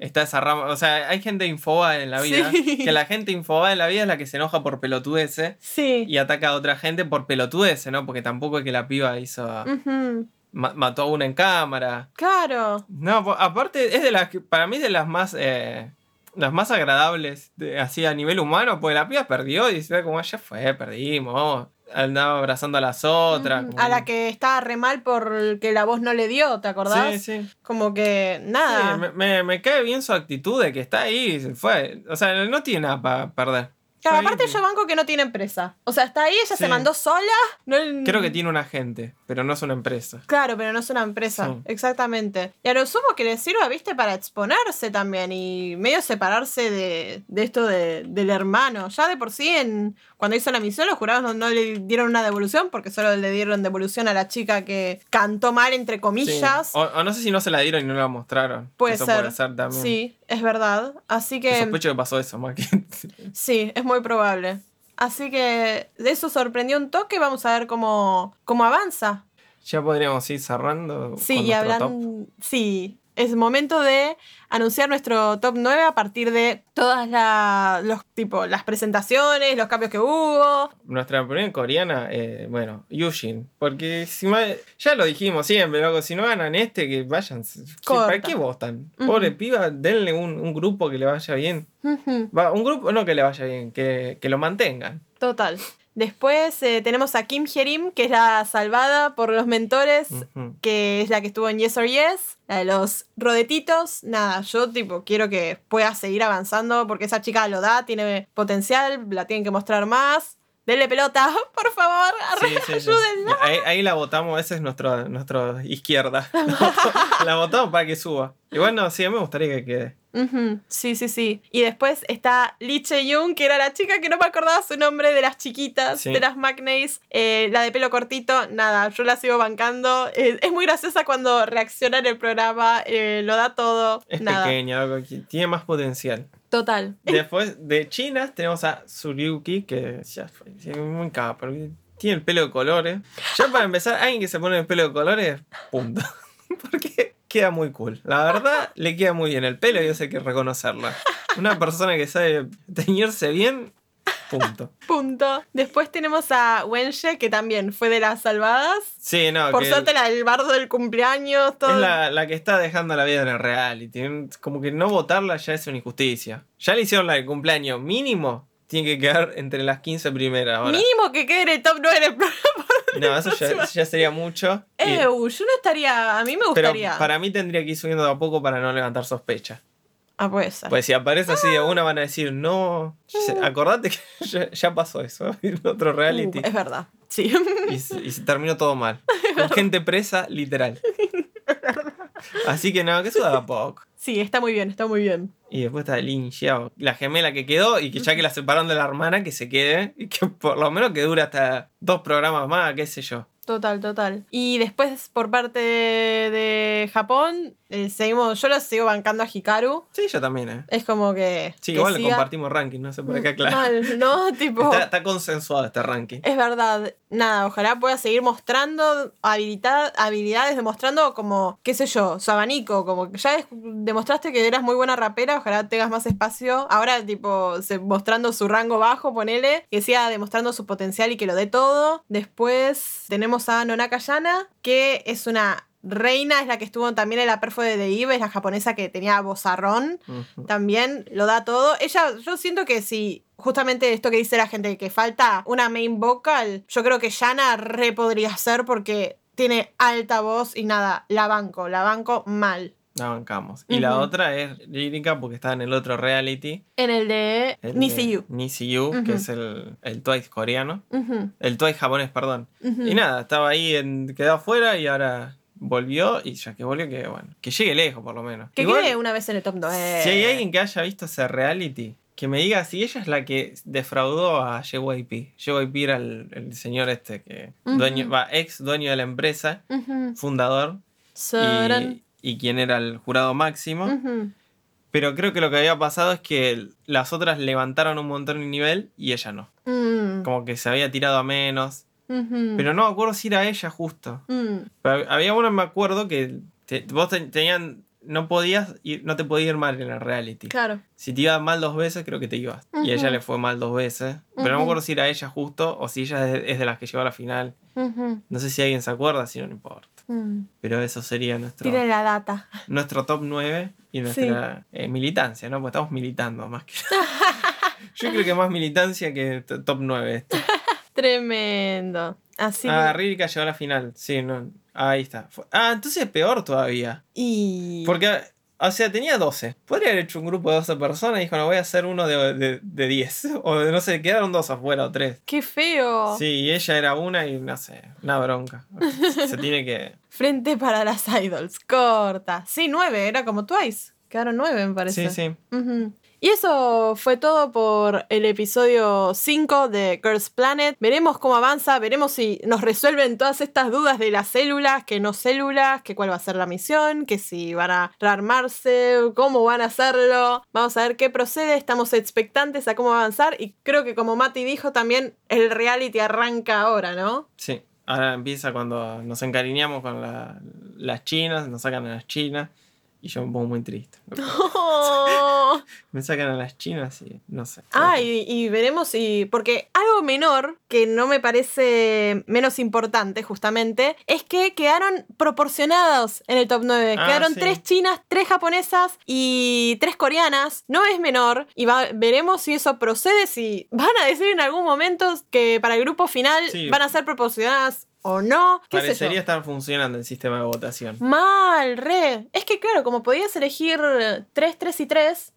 está esa rama, o sea, hay gente Infobae en la vida, que la gente Infobae en la vida es la que se enoja por pelotudeces y ataca a otra gente por pelotudeces, ¿no? Porque tampoco es que la piba hizo mató a una en cámara. Claro. No, aparte es de las para mí es de las más eh, las más agradables así a nivel humano, porque la piba perdió y dice como ya fue, perdimos. Andaba abrazando a las otras. A la que estaba re mal porque la voz no le dio, ¿te acordás? Sí, sí. Como que nada. Sí, me, me, cae bien su actitud de que está ahí se fue. O sea, no tiene nada para perder. Claro, aparte yo banco que no tiene empresa. O sea, está ahí, ella se mandó sola. Creo que tiene un agente, pero no es una empresa. Claro, pero no es una empresa. Exactamente. Y a lo sumo que le sirva, viste, para exponerse también y medio separarse de, esto del hermano. Ya de por sí, en, cuando hizo la misión, los jurados no, le dieron una devolución porque solo le dieron devolución a la chica que cantó mal, entre comillas. O, no sé si no se la dieron y no la mostraron. Puede ser. Puede ser también. Sí, es verdad. Así que. sospecho que pasó eso, más Sí, es muy probable. Así que de eso sorprendió un toque. Vamos a ver cómo, cómo avanza. Ya podríamos ir cerrando. Sí, y hablando. Sí. Es momento de anunciar nuestro top 9 a partir de todas los, tipo, las presentaciones, los cambios que hubo. Nuestra primera coreana, eh, bueno, Yushin. Porque si ya lo dijimos siempre, loco, si no ganan este, que vayan. ¿Para qué votan? Pobre piba, denle un, grupo que le vaya bien. un grupo, no que le vaya bien, que, que lo mantengan. Total. Después eh, tenemos a Kim Hyerim, que es la salvada por los mentores, que es la que estuvo en Yes or Yes, la de los rodetitos. Nada, yo tipo quiero que pueda seguir avanzando porque esa chica lo da, tiene potencial, la tienen que mostrar más. Denle pelota, por favor, ayúdenla. Ahí, la votamos, esa es nuestra nuestro izquierda. la votamos para que suba. Y bueno, sí, a mí me gustaría que quede. Sí, sí, sí. Y después está Lee Che-young, que era la chica que no me acordaba su nombre de las chiquitas, de las Magnays. Eh, la de pelo cortito, nada, yo la sigo bancando. Eh, es muy graciosa cuando reacciona en el programa, eh, lo da todo. Es pequeña, tiene más potencial. Total. Después de China tenemos a Suryuki, que ya fue muy capa, tiene el pelo de colores. Ya para empezar, alguien que se pone el pelo de colores, punto. Porque queda muy cool. La verdad, le queda muy bien el pelo y eso hay que reconocerlo. Una persona que sabe teñirse bien, punto. Punto. Después tenemos a Wenche, que también fue de las salvadas. Sí, no. Por suerte, la del bardo del cumpleaños. Todo. Es la, que está dejando la vida en el reality. Como que no votarla ya es una injusticia. Ya le hicieron la del cumpleaños mínimo. Tiene que quedar entre las 15 primeras. Mínimo que quede en el top 9 del programa. No, eso ya, sería mucho. Eh, yo no estaría. A mí me gustaría. Pero para mí tendría que ir subiendo de a poco para no levantar sospecha. Ah, puede ser. Pues si aparece así de una van a decir, no. Mm. Acordate que ya, pasó eso en otro reality. Uh, es verdad, sí. Y, se terminó todo mal. Con gente presa, literal. Así que no, que eso da poco. Sí, está muy bien, está muy bien. Y después está Lin Xiao, la gemela que quedó y que ya que la separaron de la hermana, que se quede y que por lo menos que dure hasta dos programas más, qué sé yo. Total, total. Y después, por parte de, Japón, eh, seguimos, yo lo sigo bancando a Hikaru. Sí, yo también, ¿eh? Es como que. Sí, igual compartimos ranking, no sé por qué, claro. Mal, ¿no? Tipo. Está, consensuado este ranking. Es verdad. Nada, ojalá pueda seguir mostrando habilidades, demostrando como, qué sé yo, su abanico. Como que ya demostraste que eras muy buena rapera, ojalá tengas más espacio. Ahora, tipo, mostrando su rango bajo, ponele, que siga demostrando su potencial y que lo dé todo. Después tenemos a Nonaka Yana, que es una reina, es la que estuvo también en la perfo de The Eve, es la japonesa que tenía vozarrón, también lo da todo. Ella, yo siento que si justamente esto que dice la gente, que falta una main vocal, yo creo que Yana re podría ser porque tiene alta voz y nada, la banco, la banco mal. La bancamos. Y la otra es lírica porque está en el otro reality. En el de Nisi Nisiyu, que es el, el Twice coreano. El Twice japonés, perdón. Y nada, estaba ahí, en, quedó afuera y ahora volvió y ya que volvió, que bueno, que llegue lejos por lo menos. Que quede una vez en el top 9. Si hay alguien que haya visto ese reality, que me diga si ella es la que defraudó a JYP. JYP era el, señor este que, dueño, va, ex dueño de la empresa, fundador. Y, y quién era el jurado máximo. Pero creo que lo que había pasado es que las otras levantaron un montón el nivel y ella no. Mm. Como que se había tirado a menos. Pero no me acuerdo si era ella justo. Mm. había uno, me acuerdo, que vos tenían. No podías ir, no te podías ir mal en el reality. Claro. Si te ibas mal dos veces, creo que te ibas. Y a ella le fue mal dos veces. Pero no me acuerdo si era ella justo o si ella es de, las que llegó a la final. No sé si alguien se acuerda, si no, no importa. Mm. Pero eso sería nuestro. Tiene la data. Nuestro top 9 y nuestra eh, militancia, ¿no? Porque estamos militando más que. Yo creo que más militancia que top 9 esto. Tremendo. Así. Ah, Rírica llegó a la final. Sí, no. Ahí está. Ah, entonces es peor todavía. Y. Porque o sea, tenía 12. Podría haber hecho un grupo de 12 personas y dijo, no, voy a hacer uno de, de, 10. O de, no sé, quedaron dos afuera o tres. ¡Qué feo! Sí, y ella era una y no sé, una bronca. Se tiene que. Frente para las idols, corta. Sí, nueve, era como Twice. Quedaron nueve, me parece. Sí, sí. Y eso fue todo por el episodio 5 de Girls Planet. Veremos cómo avanza, veremos si nos resuelven todas estas dudas de las células, que no células, que cuál va a ser la misión, que si van a rearmarse, cómo van a hacerlo. Vamos a ver qué procede, estamos expectantes a cómo avanzar y creo que como Mati dijo también el reality arranca ahora, ¿no? Sí, ahora empieza cuando nos encariñamos con las chinas, nos sacan a las chinas Y yo me pongo muy triste. me sacan a las chinas y no sé. Ah, y, veremos si. Porque algo menor, que no me parece menos importante, justamente, es que quedaron proporcionados en el top 9. Ah, quedaron tres chinas, tres japonesas y tres coreanas. No es menor. Y veremos si eso procede, si van a decir en algún momento que para el grupo final van a ser proporcionadas o no. Parecería estar funcionando el sistema de votación. Mal, re. Es que claro, como podías elegir 3, 3 y 3,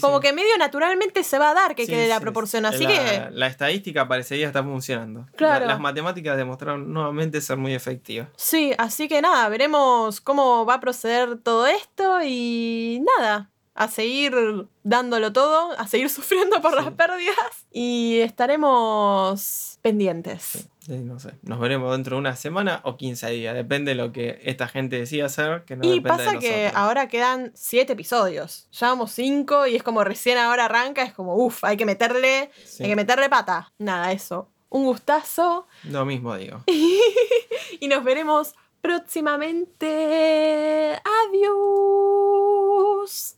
como que medio naturalmente se va a dar que quede la proporción. Así que. La estadística parecería estar funcionando. Claro. las matemáticas demostraron nuevamente ser muy efectivas. Sí, así que nada, veremos cómo va a proceder todo esto y nada. A seguir dándolo todo, a seguir sufriendo por las pérdidas y estaremos pendientes no. Nos veremos dentro de una semana o 15 días. Depende de lo que esta gente decida hacer. Y pasa que ahora quedan 7 episodios. Ya vamos 5 y es como recién ahora arranca. Es como, uff, hay que meterle, hay que meterle pata. Nada, eso. Un gustazo. Lo mismo digo. y nos veremos próximamente. Adiós.